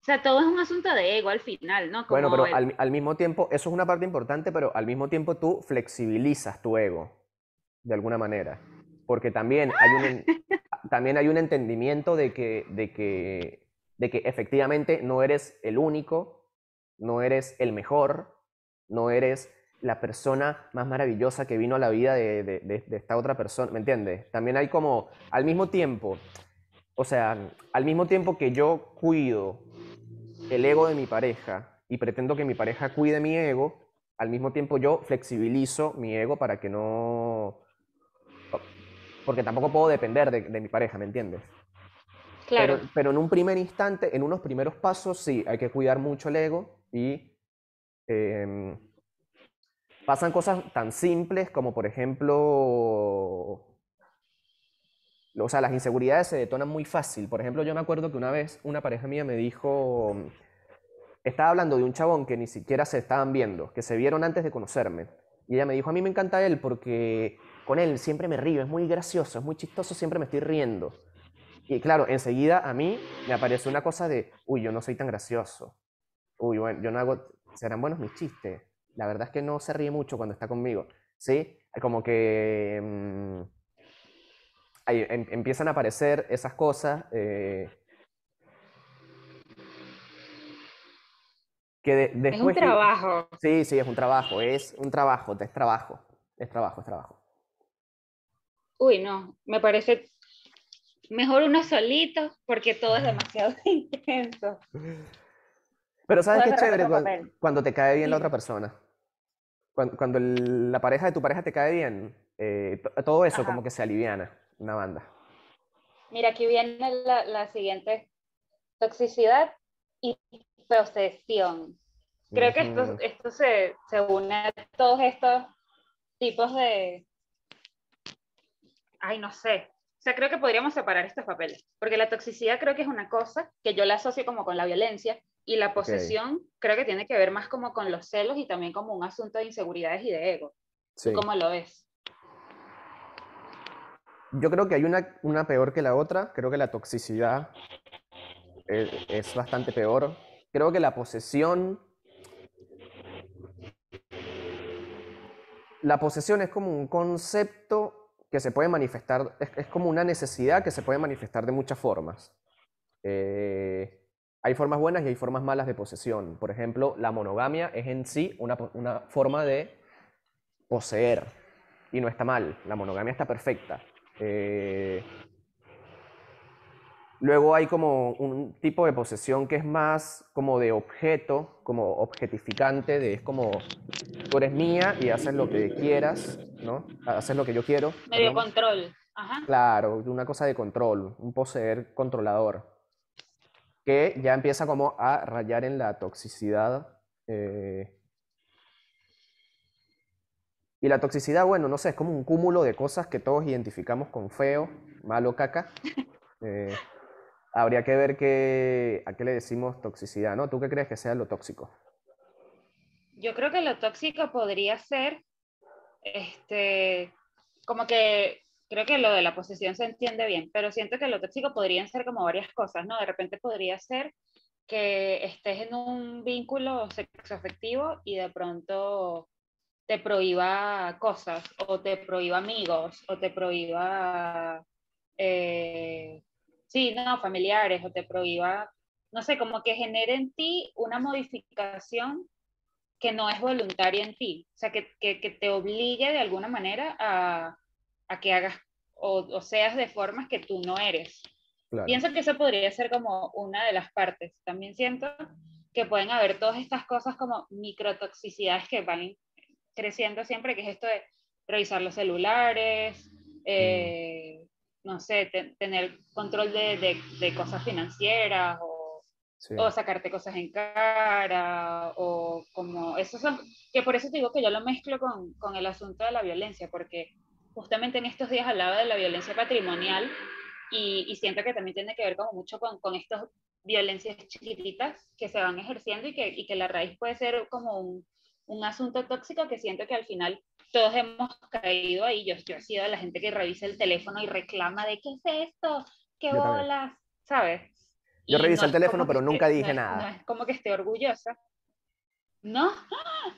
O sea, todo es un asunto de ego al final, ¿no? bueno, pero al, al mismo tiempo, eso es una parte importante, pero al mismo tiempo tú flexibilizas tu ego, de alguna manera. Porque también hay un, también hay un entendimiento de que, de, que, de que efectivamente no eres el único, no eres el mejor, no eres la persona más maravillosa que vino a la vida de, de, de, esta otra persona, ¿me entiendes? También hay como, al mismo tiempo, o sea, al mismo tiempo que yo cuido el ego de mi pareja y pretendo que mi pareja cuide mi ego, al mismo tiempo yo flexibilizo mi ego para que no, porque tampoco puedo depender de, mi pareja, ¿me entiendes? Claro. Pero, en un primer instante, en unos primeros pasos, sí, hay que cuidar mucho el ego y em, pasan cosas tan simples como, por ejemplo, o sea, las inseguridades se detonan muy fácil. Por ejemplo, yo me acuerdo que una vez una pareja mía me dijo, estaba hablando de un chabón que ni siquiera se estaban viendo, que se vieron antes de conocerme. Y ella me dijo, a mí me encanta él porque con él siempre me río, es muy gracioso, es muy chistoso, siempre me estoy riendo. Y claro, enseguida a mí me apareció una cosa de, uy, yo no soy tan gracioso. Uy, bueno, yo no hago, serán buenos mis chistes. La verdad es que no se ríe mucho cuando está conmigo. ¿Sí? Como que mmm, ahí, em, empiezan a aparecer esas cosas. Eh, que después, es un trabajo. Sí, sí, es un trabajo, es un trabajo, es trabajo. Es trabajo, es trabajo. Uy, no, me parece mejor uno solito porque todo es demasiado intenso. Pero ¿sabes qué chévere? Cuando, te cae bien la otra persona. Cuando, la pareja de tu pareja te cae bien, eh, todo eso como que se aliviana, una banda. Mira, aquí viene la, siguiente. Toxicidad y posesión. Creo que esto, esto se, se une a todos estos tipos de... Ay, no sé. O sea, creo que podríamos separar estos papeles, porque la toxicidad creo que es una cosa que yo la asocio como con la violencia y la posesión creo que tiene que ver más como con los celos y también como un asunto de inseguridades y de ego. Sí. ¿Cómo lo ves? Yo creo que hay una, una peor que la otra. Creo que la toxicidad es, bastante peor. Creo que la posesión... La posesión es como un concepto que se puede manifestar, es, como una necesidad que se puede manifestar de muchas formas. Eh, hay formas buenas y hay formas malas de posesión. Por ejemplo, la monogamia es en sí una, una forma de poseer y no está mal. La monogamia está perfecta. Eh, luego hay como un tipo de posesión que es más como de objeto, como objetificante, de es como tú eres mía y haces lo que quieras, ¿no? Haces lo que yo quiero. Medio control. Ajá. Claro, una cosa de control, un poseer controlador, que ya empieza como a rayar en la toxicidad. Eh, y la toxicidad, bueno, no sé, es como un cúmulo de cosas que todos identificamos con feo, malo, caca. Eh, habría que ver qué, a qué le decimos toxicidad, ¿no? ¿Tú qué crees que sea lo tóxico? Yo creo que lo tóxico podría ser, este, como que, creo que lo de la posesión se entiende bien, pero siento que lo tóxico podrían ser como varias cosas, ¿no? De repente podría ser que estés en un vínculo sexoafectivo y de pronto te prohíba cosas, o te prohíba amigos, o te prohíba, eh, sí, no, familiares, o te prohíba, no sé, como que genere en ti una modificación que no es voluntaria en ti, o sea, que, que, que te obligue de alguna manera a, a que hagas o, o, seas de formas que tú no eres. Pienso que eso podría ser como una de las partes. También siento que pueden haber todas estas cosas como microtoxicidades que van creciendo siempre, que es esto de revisar los celulares, eh, no sé, tener control de, de, cosas financieras o, o, sacarte cosas en cara o como, eso son, que por eso digo que yo lo mezclo con, con el asunto de la violencia, porque justamente en estos días hablaba de la violencia patrimonial y, y siento que también tiene que ver como mucho con, con estas violencias chiquititas que se van ejerciendo y que, y que la raíz puede ser como un, un asunto tóxico que siento que al final todos hemos caído ahí. Yo, yo he sido la gente que revisa el teléfono y reclama de qué es esto, qué bolas, ¿sabes? Yo reviso el teléfono, pero nunca dije nada. No es como que esté orgullosa. ¿No?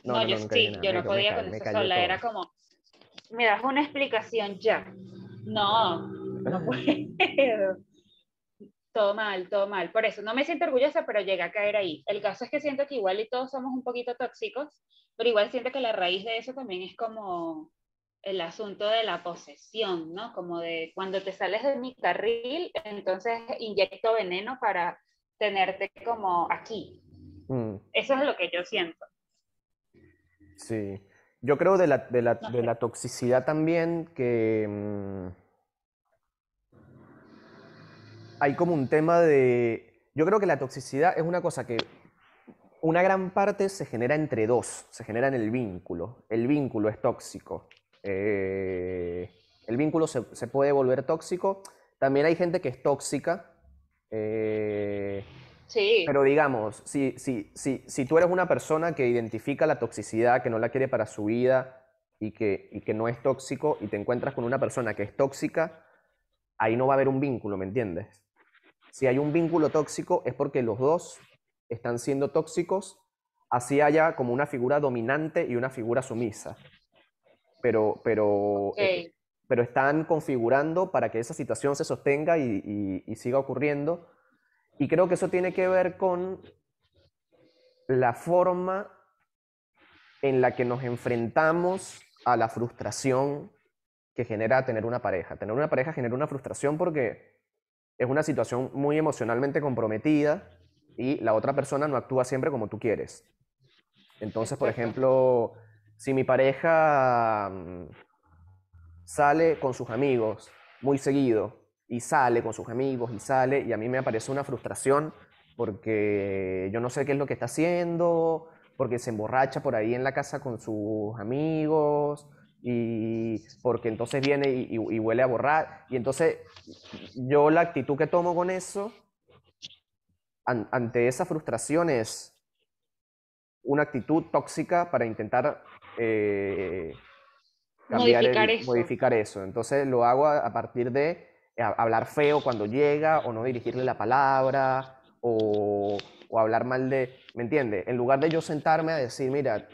No, yo sí, yo no podía con eso sola. Era como, me das una explicación ya. No, no puedo todo mal, todo mal. Por eso no me siento orgullosa, pero llega a caer ahí. El caso es que siento que igual y todos somos un poquito tóxicos, pero igual siento que la raíz de eso también es como el asunto de la posesión, ¿no? Como de cuando te sales de mi carril, entonces inyecto veneno para tenerte como aquí. Mm. Eso es lo que yo siento. Sí. Yo creo de la, de la, de la toxicidad también que... Mm, hay como un tema de... Yo creo que la toxicidad es una cosa que una gran parte se genera entre dos, se genera en el vínculo. El vínculo es tóxico. Eh, el vínculo se, puede volver tóxico. También hay gente que es tóxica. Eh, sí. Pero digamos, si, si, si, si tú eres una persona que identifica la toxicidad, que no la quiere para su vida y que, y que no es tóxico y te encuentras con una persona que es tóxica, ahí no va a haber un vínculo, ¿me entiendes? Si hay un vínculo tóxico es porque los dos están siendo tóxicos, así haya como una figura dominante y una figura sumisa. Pero, pero, eh, pero están configurando para que esa situación se sostenga y, siga ocurriendo. Y creo que eso tiene que ver con la forma en la que nos enfrentamos a la frustración que genera tener una pareja. Tener una pareja genera una frustración porque es una situación muy emocionalmente comprometida y la otra persona no actúa siempre como tú quieres. Entonces, por ejemplo, si mi pareja mm, sale con sus amigos muy seguido y sale con sus amigos y sale y a mí me aparece una frustración porque yo no sé qué es lo que está haciendo, porque se emborracha por ahí en la casa con sus amigos y porque entonces viene y, huele a borrar. Y entonces yo la actitud que tomo con eso, ante esa frustración es una actitud tóxica para intentar eh, modificar, eso. modificar eso. Entonces lo hago a, partir de eh, hablar feo cuando llega o no dirigirle la palabra o, o hablar mal de, ¿me entiendes? En lugar de yo sentarme a decir, mira,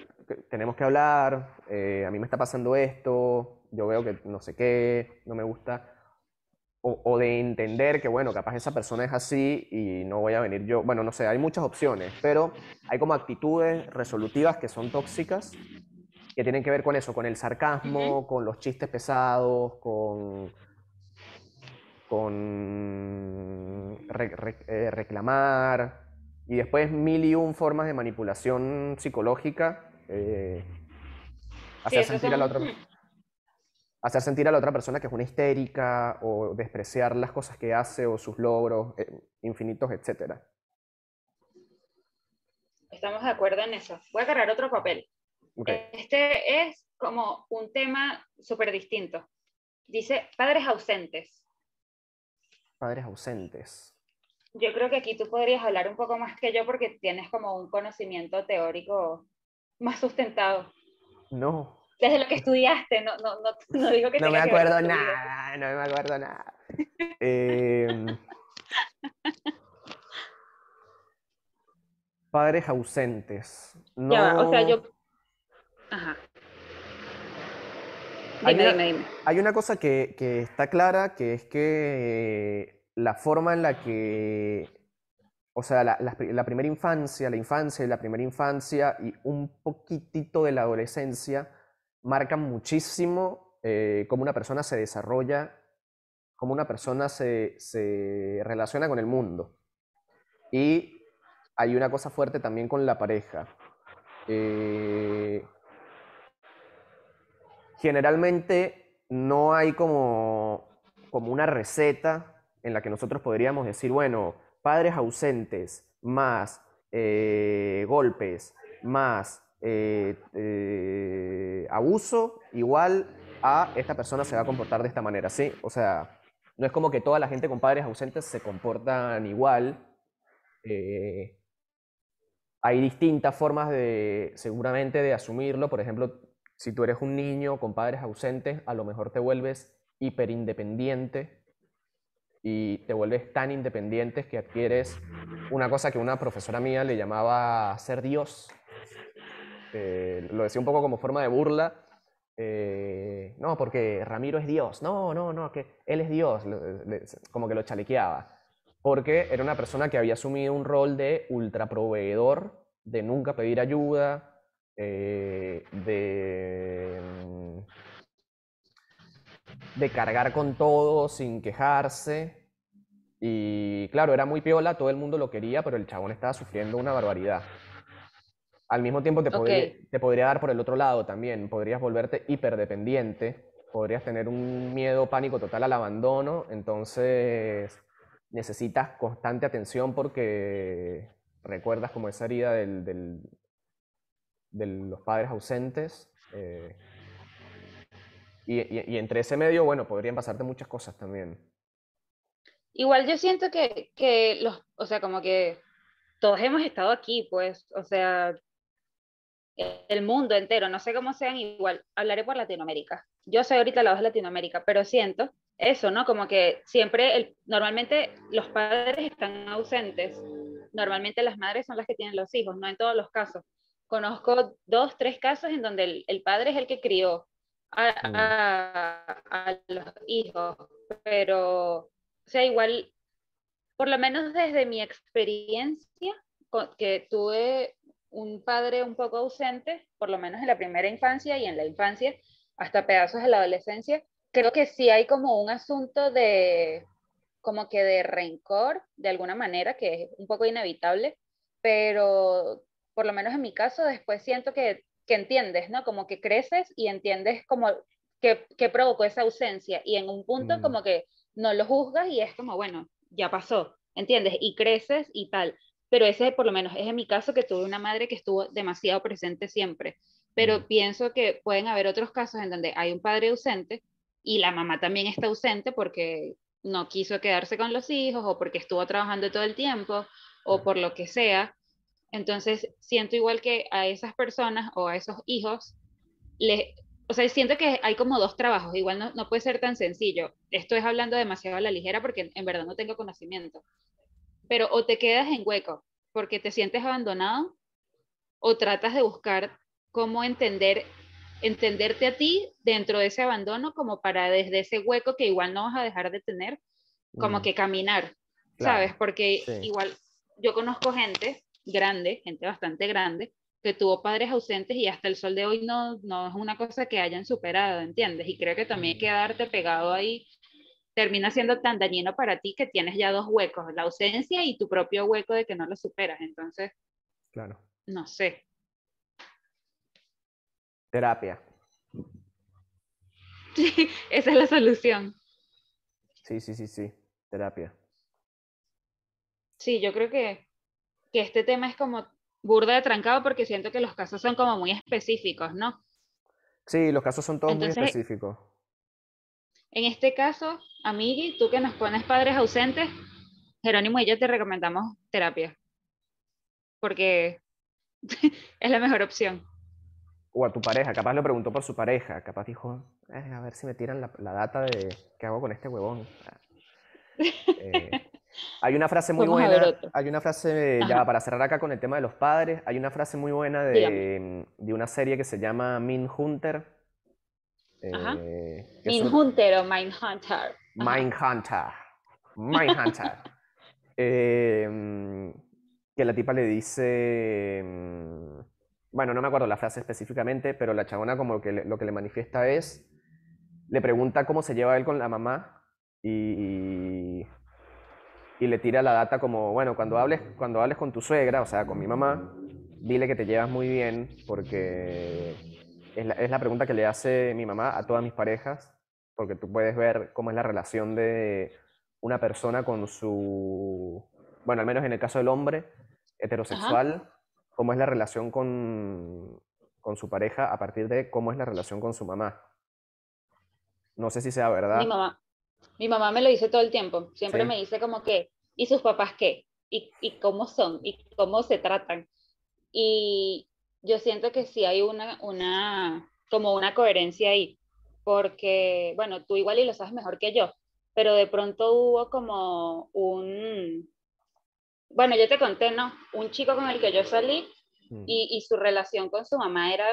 tenemos que hablar, eh, a mí me está pasando esto, yo veo que no sé qué, no me gusta, o, o, de entender que, bueno, capaz esa persona es así y no voy a venir yo, bueno, no sé, hay muchas opciones, pero hay como actitudes resolutivas que son tóxicas, que tienen que ver con eso, con el sarcasmo, con los chistes pesados, con, con eh, reclamar, y después mil y un formas de manipulación psicológica eh, hacer, sentir a la otra, hacer sentir a la otra persona que es una histérica o despreciar las cosas que hace o sus logros eh, infinitos, etc. Estamos de acuerdo en eso. Voy a agarrar otro papel. Este es como un tema súper distinto. Dice padres ausentes. Padres ausentes. Yo creo que aquí tú podrías hablar un poco más que yo porque tienes como un conocimiento teórico más sustentado. No. Desde lo que estudiaste, no, no, no, no digo que No me acuerdo nada, no me acuerdo nada. Em, padres ausentes. Ya, o sea, yo. Ajá. Dime, hay, una, dime, hay una cosa que, que está clara, que es que la forma en la que o sea, la, primera infancia, la infancia y la primera infancia y un poquitito de la adolescencia marcan muchísimo eh, cómo una persona se desarrolla, cómo una persona se, relaciona con el mundo. Y hay una cosa fuerte también con la pareja. Eh, generalmente no hay como, como una receta en la que nosotros podríamos decir, bueno, padres ausentes más eh, golpes más eh, eh, abuso, igual a esta persona se va a comportar de esta manera, ¿sí? O sea, no es como que toda la gente con padres ausentes se comportan igual. hay distintas formas de, seguramente, de asumirlo. Por ejemplo, si tú eres un niño con padres ausentes, a lo mejor te vuelves hiperindependiente y te vuelves tan independiente que adquieres una cosa que una profesora mía le llamaba ser Dios. Eh, lo decía un poco como forma de burla. Eh, no, porque Ramiro es Dios. No, no, no, que él es Dios. como que lo chalequeaba. Porque era una persona que había asumido un rol de ultraproveedor, de nunca pedir ayuda, eh, de mm, de cargar con todo sin quejarse. Y claro, era muy piola, todo el mundo lo quería, pero el chabón estaba sufriendo una barbaridad. Al mismo tiempo te, podría, te podría dar por el otro lado también, podrías volverte hiperdependiente, podrías tener un miedo, pánico total al abandono, entonces necesitas constante atención porque recuerdas como esa herida del, de los padres ausentes. Eh, y, entre ese medio, bueno, podrían pasarte muchas cosas también. Igual yo siento que, que los, o sea, como que todos hemos estado aquí, pues, o sea, el mundo entero, no sé cómo sean igual, hablaré por Latinoamérica. Yo soy ahorita la voz de Latinoamérica, pero siento eso, ¿no? Como que siempre, normalmente los padres están ausentes, normalmente las madres son las que tienen los hijos, no en todos los casos. Conozco dos, tres casos en donde el, el padre es el que crió, Mm. a, los hijos, pero, o sea, igual, por lo menos desde mi experiencia, que tuve un padre un poco ausente, por lo menos en la primera infancia y en la infancia, hasta pedazos de la adolescencia, creo que sí hay como un asunto de, como que de rencor, de alguna manera, que es un poco inevitable, pero por lo menos en mi caso, después siento que, que entiendes, ¿no? Como que creces y entiendes como que, que provocó esa ausencia y en un punto mm. como que no lo juzgas y es como, bueno, ya pasó, ¿entiendes? Y creces y tal. Pero ese por lo menos es en mi caso que tuve una madre que estuvo demasiado presente siempre. Pero mm. pienso que pueden haber otros casos en donde hay un padre ausente y la mamá también está ausente porque no quiso quedarse con los hijos o porque estuvo trabajando todo el tiempo o por lo que sea. Entonces, siento igual que a esas personas o a esos hijos, le, o sea, siento que hay como dos trabajos, igual no, no puede ser tan sencillo. Esto es hablando demasiado a la ligera porque en verdad no tengo conocimiento. Pero o te quedas en hueco porque te sientes abandonado o tratas de buscar cómo entender entenderte a ti dentro de ese abandono como para desde ese hueco que igual no vas a dejar de tener, como mm. que caminar, ¿sabes? Porque igual yo conozco gente grande, gente bastante grande, que tuvo padres ausentes y hasta el sol de hoy no, no es una cosa que hayan superado, ¿entiendes? Y creo que también quedarte pegado ahí termina siendo tan dañino para ti que tienes ya dos huecos, la ausencia y tu propio hueco de que no lo superas. Entonces, claro. no sé, Terapia. Sí, esa es la solución. Sí, sí, sí, sí, terapia. Sí, yo creo que, que este tema es como burda de trancado porque siento que los casos son como muy específicos, ¿no? Sí, los casos son todos muy específicos. En este caso, Amigui, tú que nos pones padres ausentes, Jerónimo y yo te recomendamos terapia. Porque es la mejor opción o a tu pareja, capaz lo preguntó por su pareja, capaz dijo, eh, a ver si me tiran la, data de qué hago con este huevón. Eh, hay una frase muy buena, hay una frase, ya para cerrar acá con el tema de los padres, hay una frase muy buena de, de una serie que se llama Min Hunter. Eh, Min Hunter o Mind Hunter. Mind Hunter. Mind Hunter. que la tipa le dice bueno, no me acuerdo la frase específicamente, pero la chabona como que lo que le manifiesta es, le pregunta cómo se lleva él con la mamá y, y, le tira la data como, bueno, cuando hables, cuando hables con tu suegra, o sea, con mi mamá, dile que te llevas muy bien, porque es la, es la pregunta que le hace mi mamá a todas mis parejas, porque tú puedes ver cómo es la relación de una persona con su, bueno, al menos en el caso del hombre, heterosexual cómo es la relación con, con, su pareja a partir de cómo es la relación con su mamá. No sé si sea verdad. Mi mamá, mi mamá me lo dice todo el tiempo. Siempre me dice como que, ¿y sus papás qué? ¿Y, ¿Y, cómo son? ¿Y cómo se tratan? Y yo siento que sí hay una, una, como una coherencia ahí, porque, bueno, tú igual y lo sabes mejor que yo, pero de pronto hubo como un, bueno, yo te conté, ¿no? Un chico con el que yo salí mm. y, su relación con su mamá era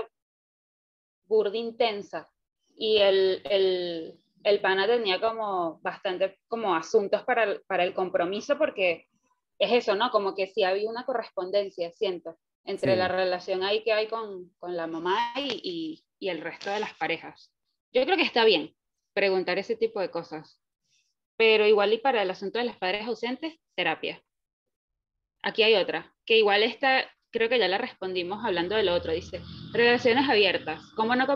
burda intensa y el, el, pana tenía como bastante como asuntos para el, para el compromiso porque es eso, ¿no? Como que sí había una correspondencia, siento, entre la relación ahí que hay con, con la mamá y, y, y el resto de las parejas. Yo creo que está bien preguntar ese tipo de cosas, pero igual y para el asunto de las padres ausentes, terapia. Aquí hay otra, que igual esta, creo que ya la respondimos hablando del otro. Dice, relaciones abiertas, ¿cómo no,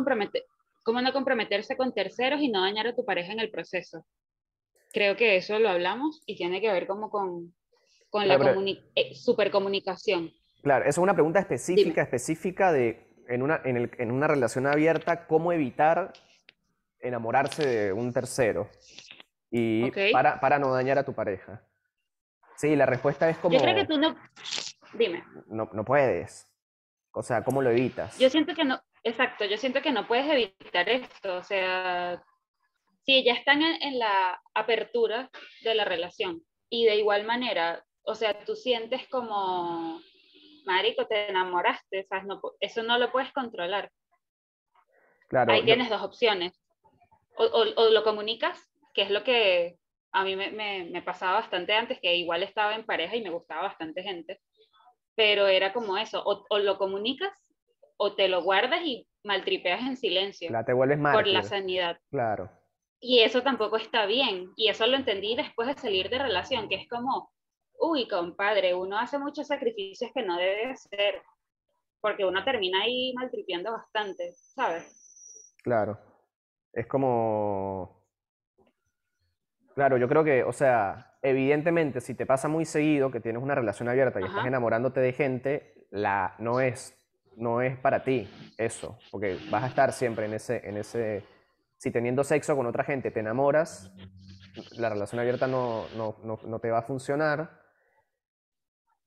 cómo no comprometerse con terceros y no dañar a tu pareja en el proceso? Creo que eso lo hablamos y tiene que ver como con, con la eh, supercomunicación. Claro, esa es una pregunta específica, específica de en una, en, el, en una relación abierta, cómo evitar enamorarse de un tercero y para, para no dañar a tu pareja. Sí, la respuesta es como... Yo creo que tú no... Dime. No, no puedes. O sea, ¿cómo lo evitas? Yo siento que no, exacto, yo siento que no puedes evitar esto. O sea, si ya están en, la apertura de la relación y de igual manera, o sea, tú sientes como, marico, te enamoraste, ¿sabes? No, eso no lo puedes controlar. Claro, Ahí tienes dos opciones. O, o, lo comunicas, que es lo que a mí me, me, pasaba bastante antes, que igual estaba en pareja y me gustaba bastante gente, pero era como eso, o, lo comunicas o te lo guardas y, maltripeas en silencio. La te vuelves Por la sanidad. Claro. Y eso tampoco está bien. Y eso lo entendí después de salir de relación, que es como, uy, compadre, uno hace muchos sacrificios que no debe hacer, porque uno termina ahí maltripeando bastante, ¿sabes? Claro. Es como... Claro, yo creo que, o sea, evidentemente, si te pasa muy seguido que tienes una relación abierta y estás enamorándote de gente, la, no, es, no es para ti eso, porque vas a estar siempre en ese, en ese si teniendo sexo con otra gente te enamoras, la relación abierta no, no, te va a funcionar.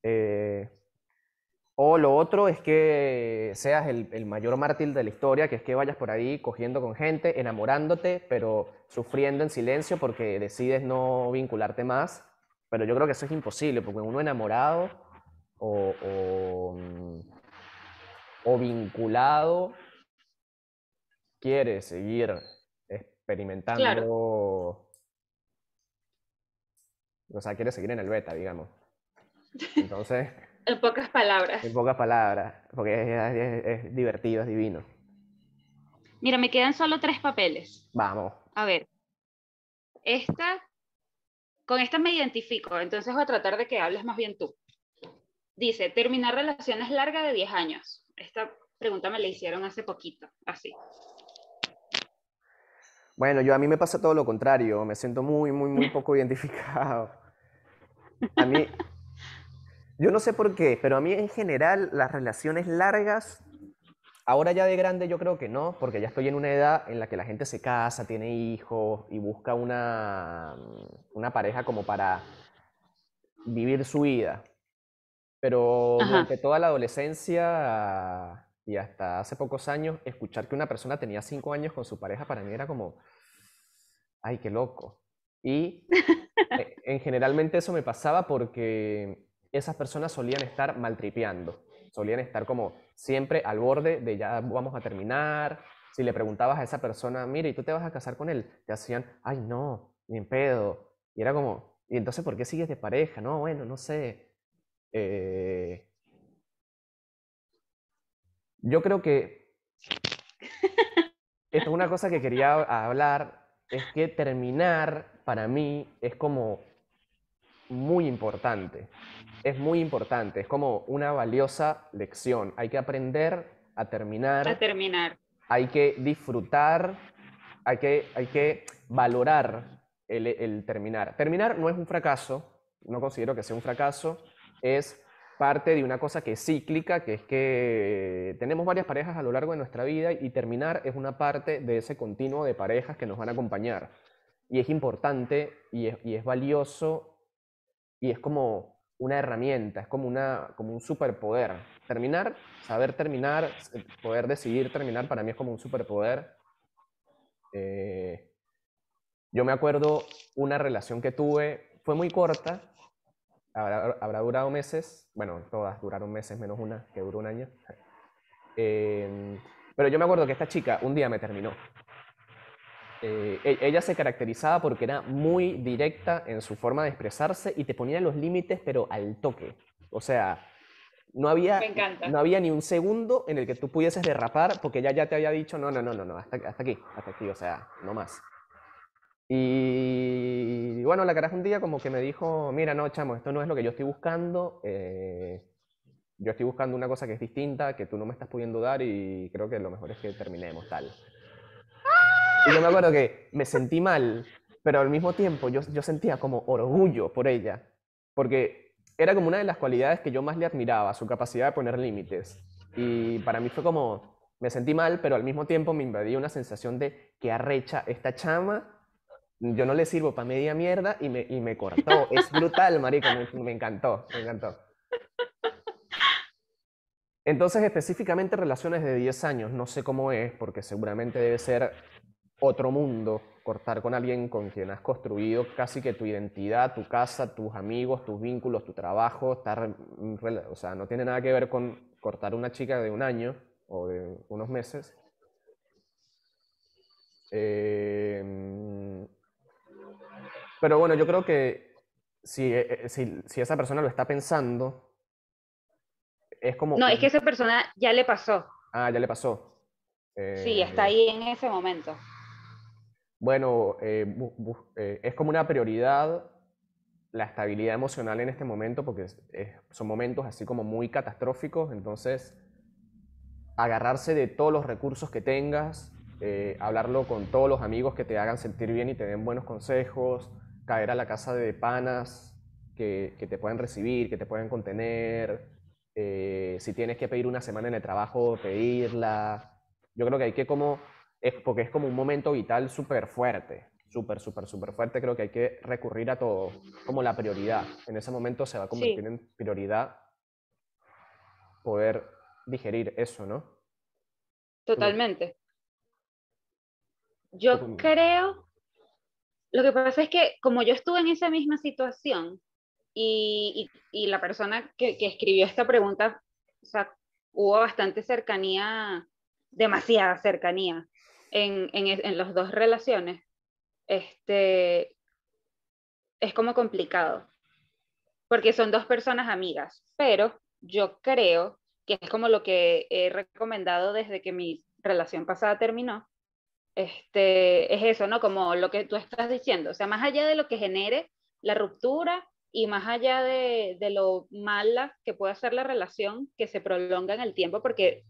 Eh, o lo otro es que seas el, mayor mártir de la historia, que es que vayas por ahí cogiendo con gente, enamorándote, pero sufriendo en silencio porque decides no vincularte más. Pero yo creo que eso es imposible, porque uno enamorado o, o vinculado quiere seguir experimentando. O sea, quiere seguir en el beta, digamos. Entonces. en pocas palabras. En pocas palabras, porque es, divertido, es divino. Mira, me quedan solo tres papeles. Vamos. A ver. Esta, con esta me identifico, entonces voy a tratar de que hables más bien tú. Dice, terminar relaciones largas de 10 años. Esta pregunta me la hicieron hace poquito, así. Bueno, yo a mí me pasa todo lo contrario, me siento muy, muy, muy poco identificado. A mí, yo no sé por qué, pero a mí en general las relaciones largas, ahora ya de grande yo creo que no, porque ya estoy en una edad en la que la gente se casa, tiene hijos y busca una, una pareja como para vivir su vida. Pero durante toda la adolescencia y hasta hace pocos años, escuchar que una persona tenía cinco años con su pareja para mí era como, ay, qué loco. Y eh, en generalmente eso me pasaba porque esas personas solían estar maltripeando, solían estar como siempre al borde de ya vamos a terminar. Si le preguntabas a esa persona, mire, ¿y tú te vas a casar con él? Te hacían, ay, no, ni en pedo. Y era como, ¿y entonces por qué sigues de pareja? No, bueno, no sé. Eh, yo creo que esto es una cosa que quería hablar, es que terminar para mí es como muy importante. Es muy importante, es como una valiosa lección. Hay que aprender a terminar. A terminar. Hay que disfrutar, hay que, hay que valorar el, el terminar. Terminar no es un fracaso, no considero que sea un fracaso, es parte de una cosa que es cíclica, que es que tenemos varias parejas a lo largo de nuestra vida y terminar es una parte de ese continuo de parejas que nos van a acompañar. Y es importante y es, valioso y es como una herramienta, es como, una, como un superpoder. Terminar, saber terminar, poder decidir terminar, para mí es como un superpoder. Eh, yo me acuerdo una relación que tuve, fue muy corta, habrá, durado meses, bueno, todas duraron meses menos una, que duró un año. Em, pero yo me acuerdo que esta chica un día me terminó. Eh, e, ella se caracterizaba porque era muy directa en su forma de expresarse y te ponía los límites, pero al toque. O sea, no había, no había ni un segundo en el que tú pudieses derrapar porque ella ya te había dicho, no, no, no, no, no hasta, hasta aquí, hasta aquí, o sea, no más. Y, bueno, la caraja un día como que me dijo, mira, no, chamo, esto no es lo que yo estoy buscando. Eh, yo estoy buscando una cosa que es distinta, que tú no me estás pudiendo dar y creo que lo mejor es que terminemos tal. Y yo me acuerdo que me sentí mal, pero al mismo tiempo yo, yo sentía como orgullo por ella, porque era como una de las cualidades que yo más le admiraba, su capacidad de poner límites. Y para mí fue como, me sentí mal, pero al mismo tiempo me invadía una sensación de que arrecha esta chama yo no le sirvo para media mierda y me, y me cortó. Es brutal, marico, me, encantó, me encantó. Entonces, específicamente relaciones de 10 años, no sé cómo es, porque seguramente debe ser otro mundo cortar con alguien con quien has construido casi que tu identidad, tu casa, tus amigos, tus vínculos, tu trabajo, estar, o sea, no tiene nada que ver con cortar una chica de un año o de unos meses. Eh, pero bueno, yo creo que si, eh, eh, si, si, esa persona lo está pensando, es como... No, es que esa persona ya le pasó. Ah, ya le pasó. sí, está ahí en ese momento. Bueno, es como una prioridad la estabilidad emocional en este momento, porque son momentos así como muy catastróficos, entonces agarrarse de todos los recursos que tengas, eh, hablarlo con todos los amigos que te hagan sentir bien y te den buenos consejos, caer a la casa de panas que, te pueden recibir, que te pueden contener, eh, si tienes que pedir una semana en el trabajo, pedirla. Yo creo que hay que como, es, porque es como un momento vital súper fuerte súper, súper, súper fuerte, creo que hay que recurrir a todo como la prioridad. En ese momento se va a convertir en prioridad poder digerir eso, ¿no? Totalmente. Yo creo, lo que pasa es que como yo estuve en esa misma situación y, la persona que, escribió esta pregunta, o hubo bastante cercanía, demasiada cercanía en, en, en las dos relaciones, este, es como complicado, porque son dos personas amigas, pero yo creo que es como lo que he recomendado desde que mi relación pasada terminó, este, es eso, ¿no? Como lo que tú estás diciendo, o sea, más allá de lo que genere la ruptura y más allá de, de lo mala que pueda ser la relación, que se prolonga en el tiempo, porque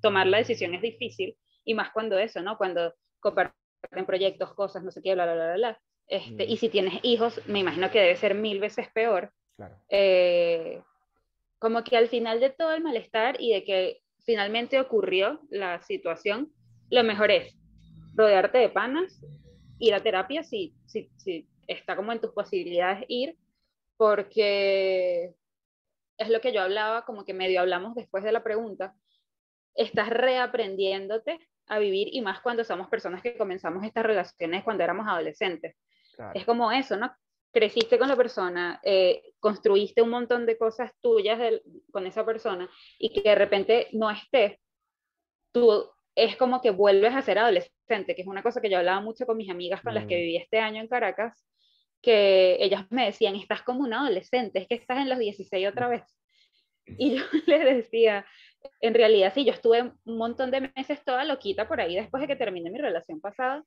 tomar la decisión es difícil, y más cuando eso, ¿no? Cuando compartimos en proyectos, cosas, no sé qué, bla, bla, bla, bla. Este, Y si tienes hijos, me imagino que debe ser mil veces peor. Eh, como que al final de todo el malestar y de que finalmente ocurrió la situación, lo mejor es rodearte de panas, ir a terapia si, si, si está como en tus posibilidades ir, porque es lo que yo hablaba, como que medio hablamos después de la pregunta, estás reaprendiéndote a vivir y más cuando somos personas que comenzamos estas relaciones cuando éramos adolescentes. Es como eso, ¿no? Creciste con la persona, eh, construiste un montón de cosas tuyas con esa persona y que de repente no esté, tú es como que vuelves a ser adolescente, que es una cosa que yo hablaba mucho con mis amigas con las que mm. viví este año en Caracas, que ellas me decían, estás como un adolescente, es que estás en los 16 otra vez. Y yo les decía, en realidad sí, yo estuve un montón de meses toda loquita por ahí después de que terminé mi relación pasada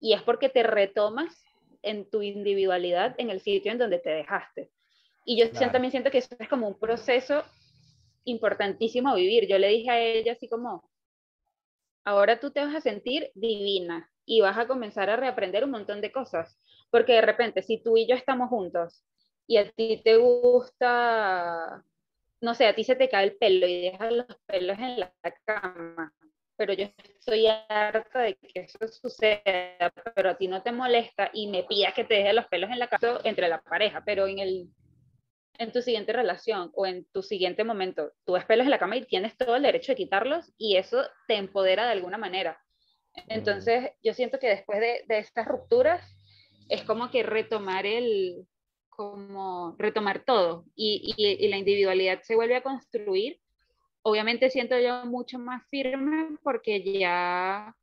y es porque te retomas en tu individualidad en el sitio en donde te dejaste. Y yo también siento que eso es como un proceso importantísimo a vivir. Yo le dije a ella así como, ahora tú te vas a sentir divina y vas a comenzar a reaprender un montón de cosas, porque de repente si tú y yo estamos juntos y a ti te gusta no sé, a ti se te cae el pelo y dejas los pelos en la cama, pero yo estoy harta de que eso suceda, pero a ti no te molesta y me pidas que te deje los pelos en la cama entre la pareja, pero en el en tu siguiente relación o en tu siguiente momento, tú ves pelos en la cama y tienes todo el derecho de quitarlos y eso te empodera de alguna manera. Entonces, yo siento que después de, de estas rupturas es como que retomar el, como retomar todo y, y, la individualidad se vuelve a construir. Obviamente siento yo mucho más firme porque ya,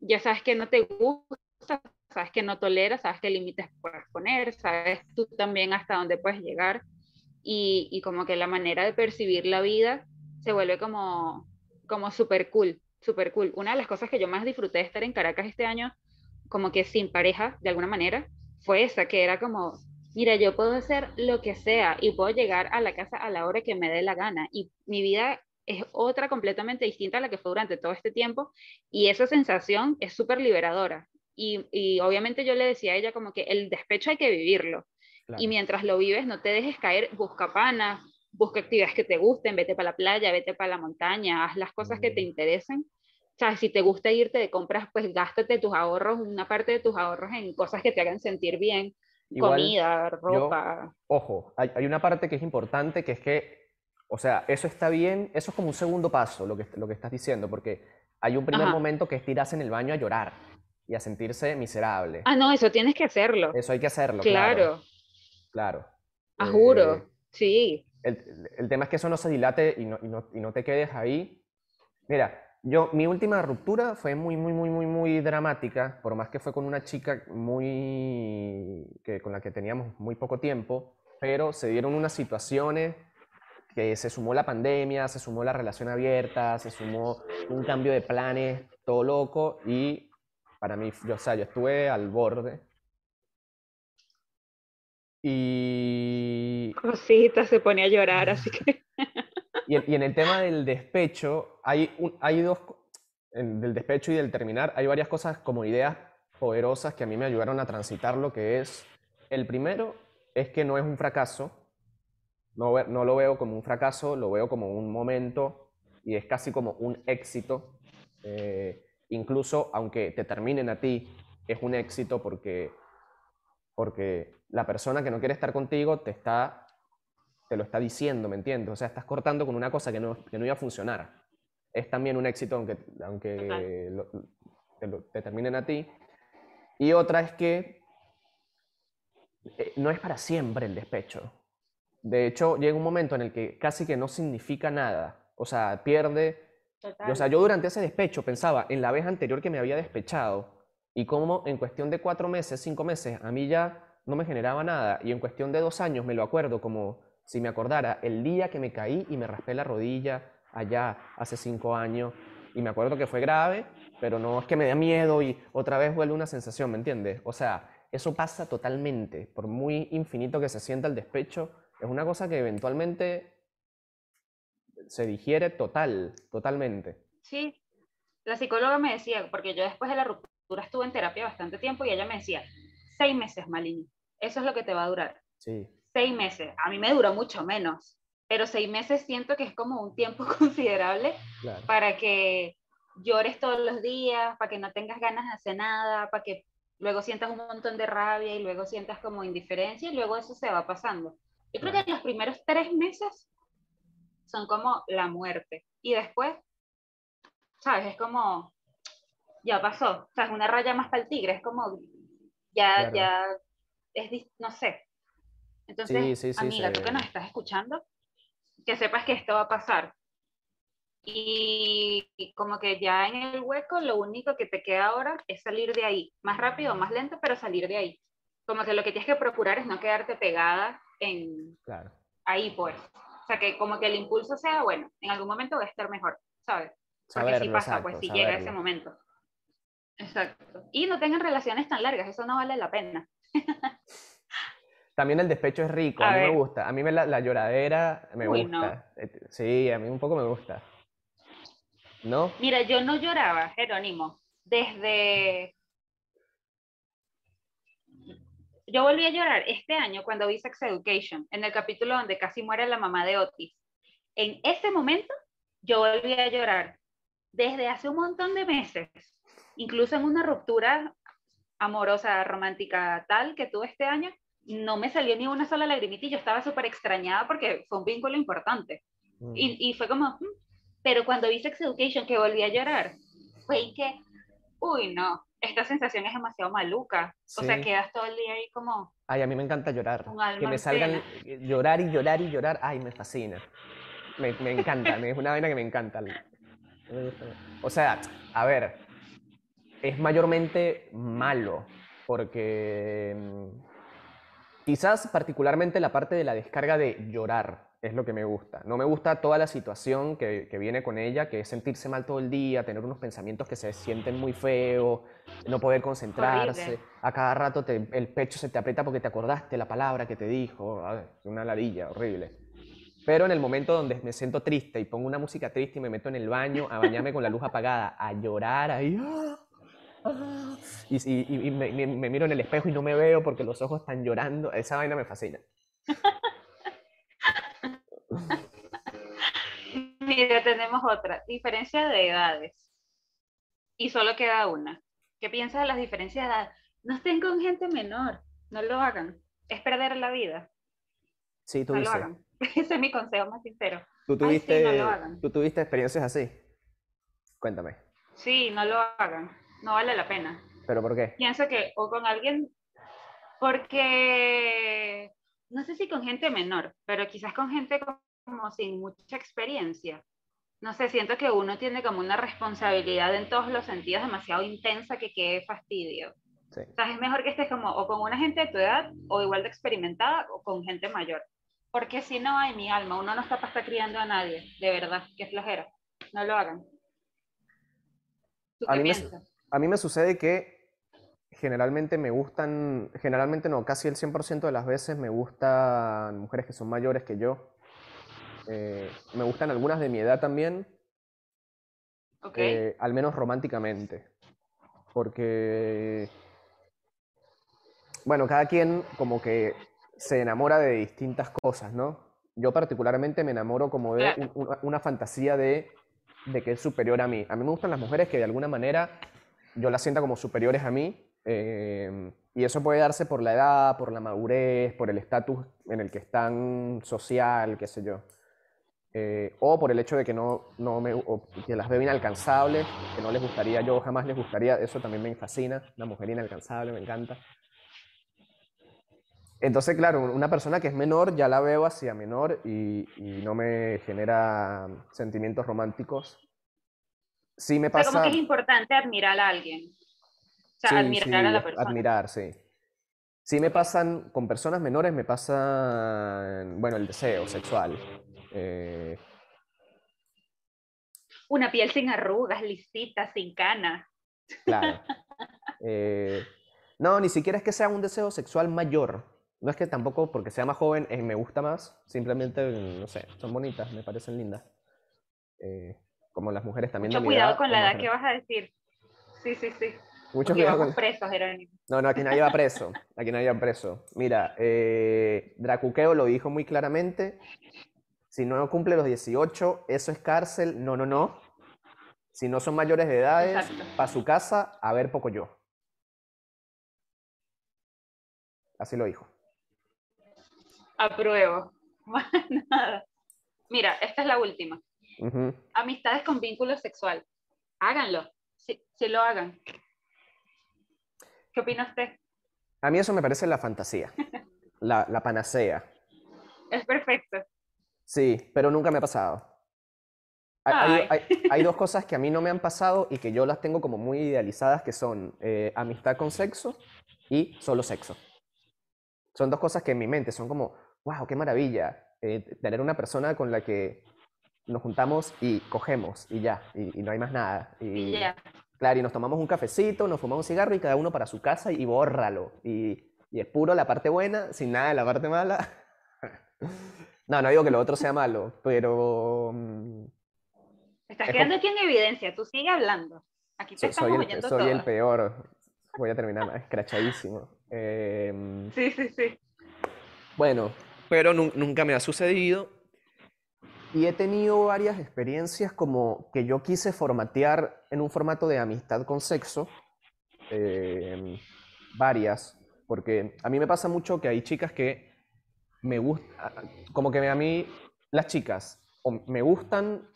ya sabes que no te gusta, sabes que no toleras, sabes qué límites puedes poner, sabes tú también hasta dónde puedes llegar y, y como que la manera de percibir la vida se vuelve como, como súper cool, súper cool. Una de las cosas que yo más disfruté de estar en Caracas este año, como que sin pareja, de alguna manera, fue esa, que era como mira, yo puedo hacer lo que sea y puedo llegar a la casa a la hora que me dé la gana y mi vida es otra completamente distinta a la que fue durante todo este tiempo y esa sensación es súper liberadora. Y, y, obviamente yo le decía a ella como que el despecho hay que vivirlo. Y mientras lo vives, no te dejes caer, busca panas, busca actividades que te gusten, vete para la playa, vete para la montaña, haz las cosas que te mm. interesen. O sea, si te gusta irte de compras, pues gástate tus ahorros, una parte de tus ahorros en cosas que te hagan sentir bien comida, ropa. ojo, hay, una parte que es importante, que es que, o sea, eso está bien, eso es como un segundo paso, lo que, lo que estás diciendo, porque hay un primer momento que es tirarse en el baño a llorar y a sentirse miserable. Ah, no, eso tienes que hacerlo. Eso hay que hacerlo. Claro. Claro. Ah, juro, eh, sí. El, el, tema es que eso no se dilate y no, y no, y no te quedes ahí. Mira, yo, mi última ruptura fue muy, muy, muy, muy, muy dramática, por más que fue con una chica muy, que, con la que teníamos muy poco tiempo, pero se dieron unas situaciones que se sumó la pandemia, se sumó la relación abierta, se sumó un cambio de planes, todo loco, y para mí, yo, o sea, yo estuve al borde. Y... Cosita, se pone a llorar, así que... y, en, y en el tema del despecho, hay, un, hay dos, del despecho y del terminar, hay varias cosas como ideas poderosas que a mí me ayudaron a transitar lo que es, el primero es que no es un fracaso, no, no lo veo como un fracaso, lo veo como un momento y es casi como un éxito. Eh, incluso aunque te terminen a ti, es un éxito porque, porque la persona que no quiere estar contigo te, está, te lo está diciendo, ¿me entiendes? O sea, estás cortando con una cosa que no, que no iba a funcionar es también un éxito aunque, aunque te, terminen a ti. Y otra es que eh, no es para siempre el despecho. De hecho, llega un momento en el que casi que no significa nada. O sea, pierde... O sea, yo durante ese despecho pensaba en la vez anterior que me había despechado y cómo en cuestión de cuatro meses, cinco meses, a mí ya no me generaba nada. Y en cuestión de dos años me lo acuerdo como si me acordara el día que me caí y me raspé la rodilla, allá hace cinco años y me acuerdo que fue grave, pero no es que me dé miedo y otra vez vuelve una sensación, ¿me entiendes? O sea, eso pasa totalmente, por muy infinito que se sienta el despecho, es una cosa que eventualmente se digiere total, totalmente. Sí, la psicóloga me decía, porque yo después de la ruptura estuve en terapia bastante tiempo y ella me decía, seis meses, Malini, eso es lo que te va a durar. Sí. Seis meses, a mí me duró mucho menos pero seis meses siento que es como un tiempo considerable para que llores todos los días, para que no tengas ganas de hacer nada, para que luego sientas un montón de rabia y luego sientas como indiferencia y luego eso se va pasando. Yo creo que los primeros tres meses son como la muerte y después, ¿sabes? Es como, ya pasó, o sea, es una raya más para el tigre, es como, ya, ya, es, no sé. Entonces, amiga, tú que nos estás escuchando, que sepas que esto va a pasar. Y, como que ya en el hueco lo único que te queda ahora es salir de ahí, más rápido, más lento, pero salir de ahí. Como que lo que tienes que procurar es no quedarte pegada en ahí, pues. O sea, que como que el impulso sea, bueno, en algún momento va a estar mejor, ¿sabes? Porque si pasa, pues si llega ese momento. Exacto. Y no tengan relaciones tan largas, eso no vale la pena. También el despecho es rico, a, mí me gusta. A mí me la, lloradera me gusta. Eh, sí, a mí un poco me gusta. ¿No? Mira, yo no lloraba, Jerónimo, desde... Yo volví a llorar este año cuando vi Sex Education, en el capítulo donde casi muere la mamá de Otis. En ese momento, yo volví a llorar. Desde hace un montón de meses, incluso en una ruptura amorosa, romántica tal que tuve este año, no me salió ni una sola lagrimita y yo estaba súper extrañada porque fue un vínculo importante. Mm. Y, y, fue como, mm". pero cuando vi Sex Education que volví a llorar, fue que, uy, no, esta sensación es demasiado maluca. O sea, quedas todo el día ahí como... Ay, a mí me encanta llorar. Que me salgan llorar y llorar y llorar, ay, me fascina. Me, me encanta, es una vaina que me encanta. O sea, a ver, es mayormente malo porque mm, Quizás particularmente la parte de la descarga de llorar es lo que me gusta. No me gusta toda la situación que, viene con ella, que es sentirse mal todo el día, tener unos pensamientos que se sienten muy feos, no poder concentrarse. A cada rato el pecho se te aprieta porque te acordaste la palabra que te dijo. una ladilla horrible. Pero en el momento donde me siento triste y pongo una música triste y me meto en el baño a bañarme con la luz apagada, a llorar ahí, ¡ah! Y, me, miro en el espejo y no me veo porque los ojos están llorando. Esa vaina me fascina. Mira, tenemos otra. Diferencia de edades. Y solo queda una. ¿Qué piensas de las diferencias de edad? No estén con gente menor. No lo hagan. Es perder la vida. Sí, tú no lo hagan. Ese es mi consejo más sincero. ¿Tú tuviste, ¿Tú tuviste experiencias así? Cuéntame. Sí, no lo hagan no vale la pena. ¿Pero por qué? Pienso que, o con alguien, porque, no sé si con gente menor, pero quizás con gente como sin mucha experiencia. No sé, siento que uno tiene como una responsabilidad en todos los sentidos demasiado intensa que quede fastidio. O sea, es mejor que estés como o con una gente de tu edad o igual de experimentada o con gente mayor. Porque si no, hay mi alma, uno no está para estar criando a nadie, de verdad, qué flojera. No lo hagan. a, mí me, a mí me sucede que generalmente me gustan, generalmente no, casi el 100% de las veces me gustan mujeres que son mayores que yo. Eh, me gustan algunas de mi edad también. Eh, al menos románticamente. Porque, bueno, cada quien como que se enamora de distintas cosas, ¿no? Yo particularmente me enamoro como de una, fantasía de, de, que es superior a mí. A mí me gustan las mujeres que de alguna manera yo las sienta como superiores a mí. Eh, y eso puede darse por la edad, por la madurez, por el estatus en el que están social, qué sé yo. Eh, o por el hecho de que no, no me, que las veo inalcanzables, que no les gustaría, yo jamás les gustaría, eso también me fascina, una mujer inalcanzable, me encanta. Entonces, claro, una persona que es menor ya la veo hacia menor y no me genera sentimientos románticos. Sí me pasa... como que es importante admirar a alguien. O sea, admirar a la persona. Admirar, sí. Sí me pasan, con personas menores me pasa, bueno, el deseo sexual. Eh, Una piel sin arrugas, lisita, sin canas. Claro. Eh, no, ni siquiera es que sea un deseo sexual mayor. No es que tampoco porque sea más joven eh, me gusta más. Simplemente, no sé, son bonitas, me parecen lindas. Como las mujeres también. Mucho cuidado con la edad que vas a decir. Sí, sí, sí. Mucho cuidado con... presos, Jerónimo. No, no, aquí nadie va preso. Aquí nadie va preso. Mira, Dracuqueo lo dijo muy claramente. Si no cumple los 18, eso es cárcel. No, no, no. Si no son mayores de edad, para su casa, a ver poco yo. Así lo dijo. Apruebo. Nada. Mira, esta es la última. Amistades con vínculo sexual. Háganlo. Si, lo hagan. ¿Qué opina usted? A mí eso me parece la fantasía, la, la panacea. Es perfecto. Sí, pero nunca me ha pasado. Hay, dos cosas que a mí no me han pasado y que yo las tengo como muy idealizadas, que son eh, amistad con sexo y solo sexo. Son dos cosas que en mi mente son como, wow, qué maravilla, eh, tener una persona con la que nos juntamos y cogemos y ya, y, no hay más nada. Y, ya. Claro, y nos tomamos un cafecito, nos fumamos un cigarro y cada uno para su casa y bórralo. Y, y es puro la parte buena, sin nada de la parte mala. No, no digo que lo otro sea malo, pero... Mm, Estás quedando aquí en evidencia, tú sigue hablando. Aquí te estamos el, soy el peor. Voy a terminar escrachadísimo. Em, sí, sí, sí. Bueno, pero nunca me ha sucedido. Y he tenido varias experiencias como que yo quise formatear en un formato de amistad con sexo. Em, varias, porque a mí me pasa mucho que hay chicas que me gusta, como que a mí las chicas o me gustan,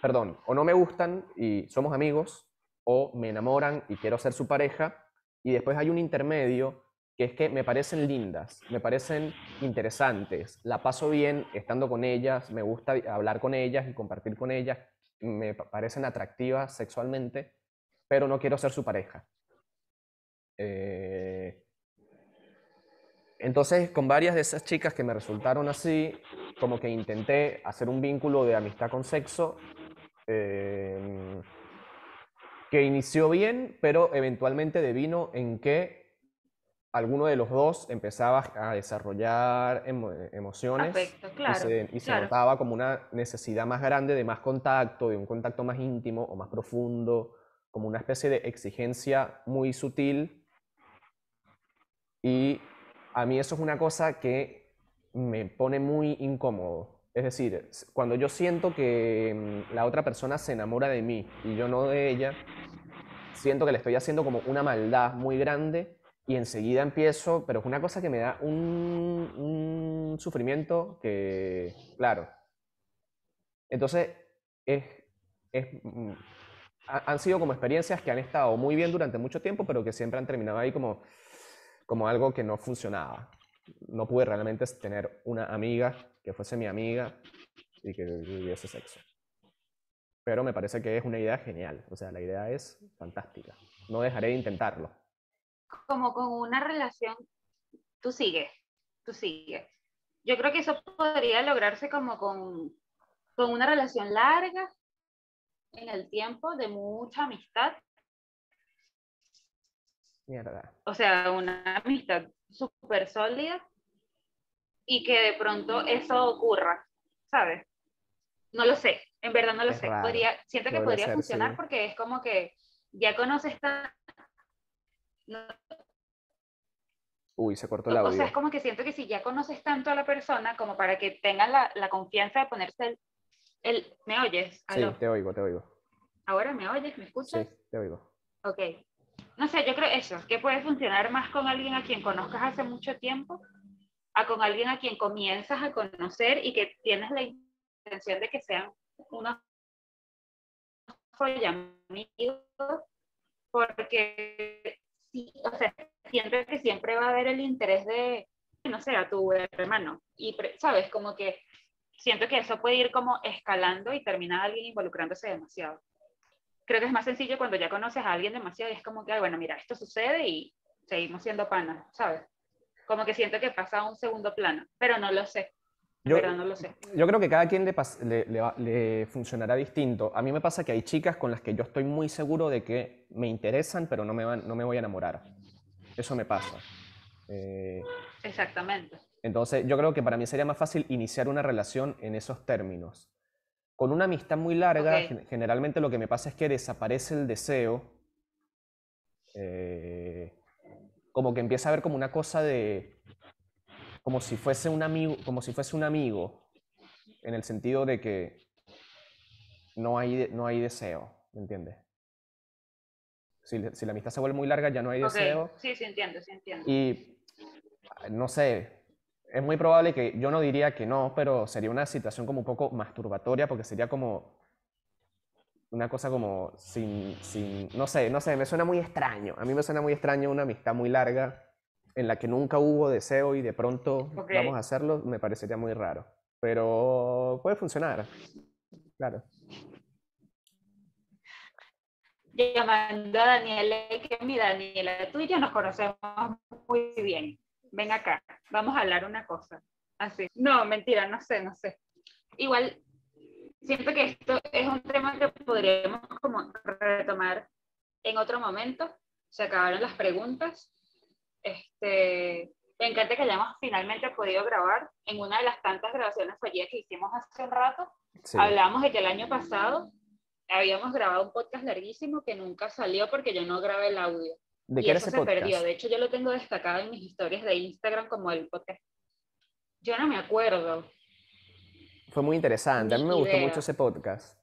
perdón, o no me gustan y somos amigos, o me enamoran y quiero ser su pareja, y después hay un intermedio que es que me parecen lindas, me parecen interesantes, la paso bien estando con ellas, me gusta hablar con ellas y compartir con ellas, me parecen atractivas sexualmente, pero no quiero ser su pareja. Eh, entonces, con varias de esas chicas que me resultaron así, como que intenté hacer un vínculo de amistad con sexo, em, que inició bien, pero eventualmente devino en que alguno de los dos empezaba a desarrollar emociones y, se, notaba como una necesidad más grande de más contacto, de un contacto más íntimo o más profundo, como una especie de exigencia muy sutil y a mí eso es una cosa que me pone muy incómodo. Es decir, cuando yo siento que mm, la otra persona se enamora de mí y yo no de ella, siento que le estoy haciendo como una maldad muy grande y enseguida empiezo, pero es una cosa que me da un, sufrimiento que, claro. Entonces, es, mm, han sido como experiencias que han estado muy bien durante mucho tiempo, pero que siempre han terminado ahí como como algo que no funcionaba. No pude realmente tener una amiga que fuese mi amiga y que viviese sexo. Pero me parece que es una idea genial. O sea, la idea es fantástica. No dejaré de intentarlo. Como con una relación, tú sigues, tú sigues. yo creo que eso podría lograrse como con, con una relación larga en el tiempo, de mucha amistad. Mierda. O sea, una amistad súper sólida y que de pronto eso ocurra, ¿sabes? No lo sé, en verdad no lo sé. Podría, siento que podría, funcionar porque es como que ya conoces tan... Uy, se cortó la audio. O sea, es como que siento que si ya conoces tanto a la persona como para que tengan la, la confianza de ponerse el, el... ¿Me oyes? Sí, te oigo, te oigo. ¿Ahora me oyes? ¿Me escuchas? Sí, te oigo. Ok. No sé, yo creo eso, que puede funcionar más con alguien a quien conozcas hace mucho tiempo, a con alguien a quien comienzas a conocer y que tienes la intención de que sean unos amigos, porque o sea, siento que siempre va a haber el interés de, no sé, a tu hermano. Y, ¿sabes? Como que siento que eso puede ir como escalando y terminar alguien involucrándose demasiado. Creo que es más sencillo cuando ya conoces a alguien demasiado y es como que, bueno, mira, esto sucede y seguimos siendo panas, ¿sabes? Como que siento que pasa a un segundo plano, pero no lo sé. Yo, pero no lo sé. Yo creo que cada quien le, le, le, funcionará distinto. A mí me pasa que hay chicas con las que yo estoy muy seguro de que me interesan, pero no me, van, no me voy a enamorar. Eso me pasa. Eh, Exactamente. Entonces, yo creo que para mí sería más fácil iniciar una relación en esos términos. Con una amistad muy larga, generalmente lo que me pasa es que desaparece el deseo. Eh, como que empieza a ver como una cosa de. Como si fuese un amigo, como si fuese un amigo. En el sentido de que no hay, no hay deseo, ¿me entiendes? Si, la amistad se vuelve muy larga, ya no hay deseo. Sí, sí, entiendo, sí, entiendo. Y no sé, es muy probable que, yo no diría que no, pero sería una situación como un poco masturbatoria porque sería como una cosa como sin, sin, no sé, no sé, me suena muy extraño. A mí me suena muy extraño una amistad muy larga en la que nunca hubo deseo y de pronto vamos a hacerlo, me parecería muy raro. Pero puede funcionar, claro. Llamando a Daniela, que mi Daniela, tú y yo nos conocemos muy bien ven acá, vamos a hablar una cosa. Así. No, mentira, no sé, no sé. Igual, siento que esto es un tema que podríamos como retomar en otro momento. Se acabaron las preguntas. Este, me encanta que hayamos finalmente podido grabar en una de las tantas grabaciones fallidas que hicimos hace un rato. Hablamos de que el año pasado habíamos grabado un podcast larguísimo que nunca salió porque yo no grabé el audio. ¿De y eso se perdió. De hecho, yo lo tengo destacado en mis historias de Instagram como el podcast. Yo no me acuerdo. Fue muy interesante. a mí me gustó mucho ese podcast.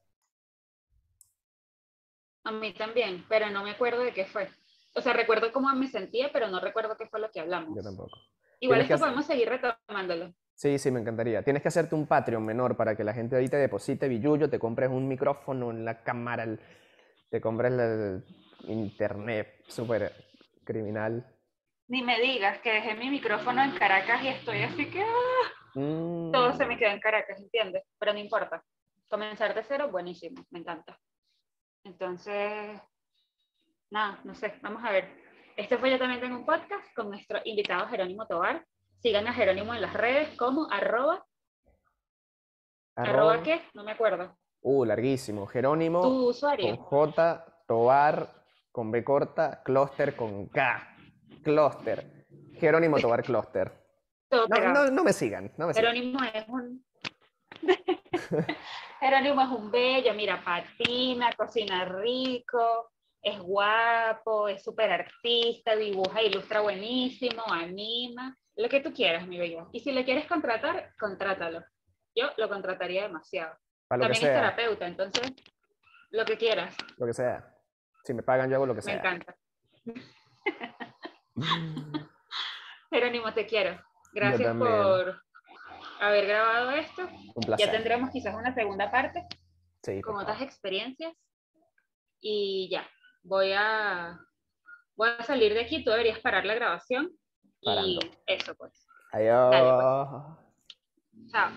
A mí también, pero no me acuerdo de qué fue. O sea, recuerdo cómo me sentía, pero no recuerdo qué fue lo que hablamos. Yo tampoco. Igual es que podemos seguir retomándolo. Sí, sí, me encantaría. Tienes que hacerte un Patreon menor para que la gente ahí te deposite billullo, te compres un micrófono, en la cámara, te compres el, internet súper criminal. Ni me digas que dejé mi micrófono en Caracas y estoy así que ah, mm. todo se me quedó en Caracas, ¿entiendes? Pero no importa. Comenzar de cero, buenísimo, me encanta. Entonces, nada, no sé, vamos a ver. Este fue Yo también tengo un podcast con nuestro invitado Jerónimo Tobar. Sigan a Jerónimo en las redes como arroba. ¿Arroba, qué? No me acuerdo. Uh, larguísimo. Jerónimo. Tu usuario. Con J, Tobar, con B corta, Cluster con K. Cluster. Jerónimo Tobar Cluster. No, no, me sigan. Jerónimo es un. Jerónimo es un bello, mira, patina, cocina rico, es guapo, es súper artista, dibuja, ilustra buenísimo, anima, lo que tú quieras, mi bello. Y si le quieres contratar, contrátalo. Yo lo contrataría demasiado. También es terapeuta, entonces, lo que quieras. Lo que sea. Si me pagan, yo hago lo que sea. Me encanta. Jerónimo, te quiero. Gracias por haber grabado esto. Un placer. Ya tendremos quizás una segunda parte sí, con otras experiencias. Y ya, voy a, voy a salir de aquí. Tú deberías parar la grabación. Y eso, pues. Adiós. pues. Chao.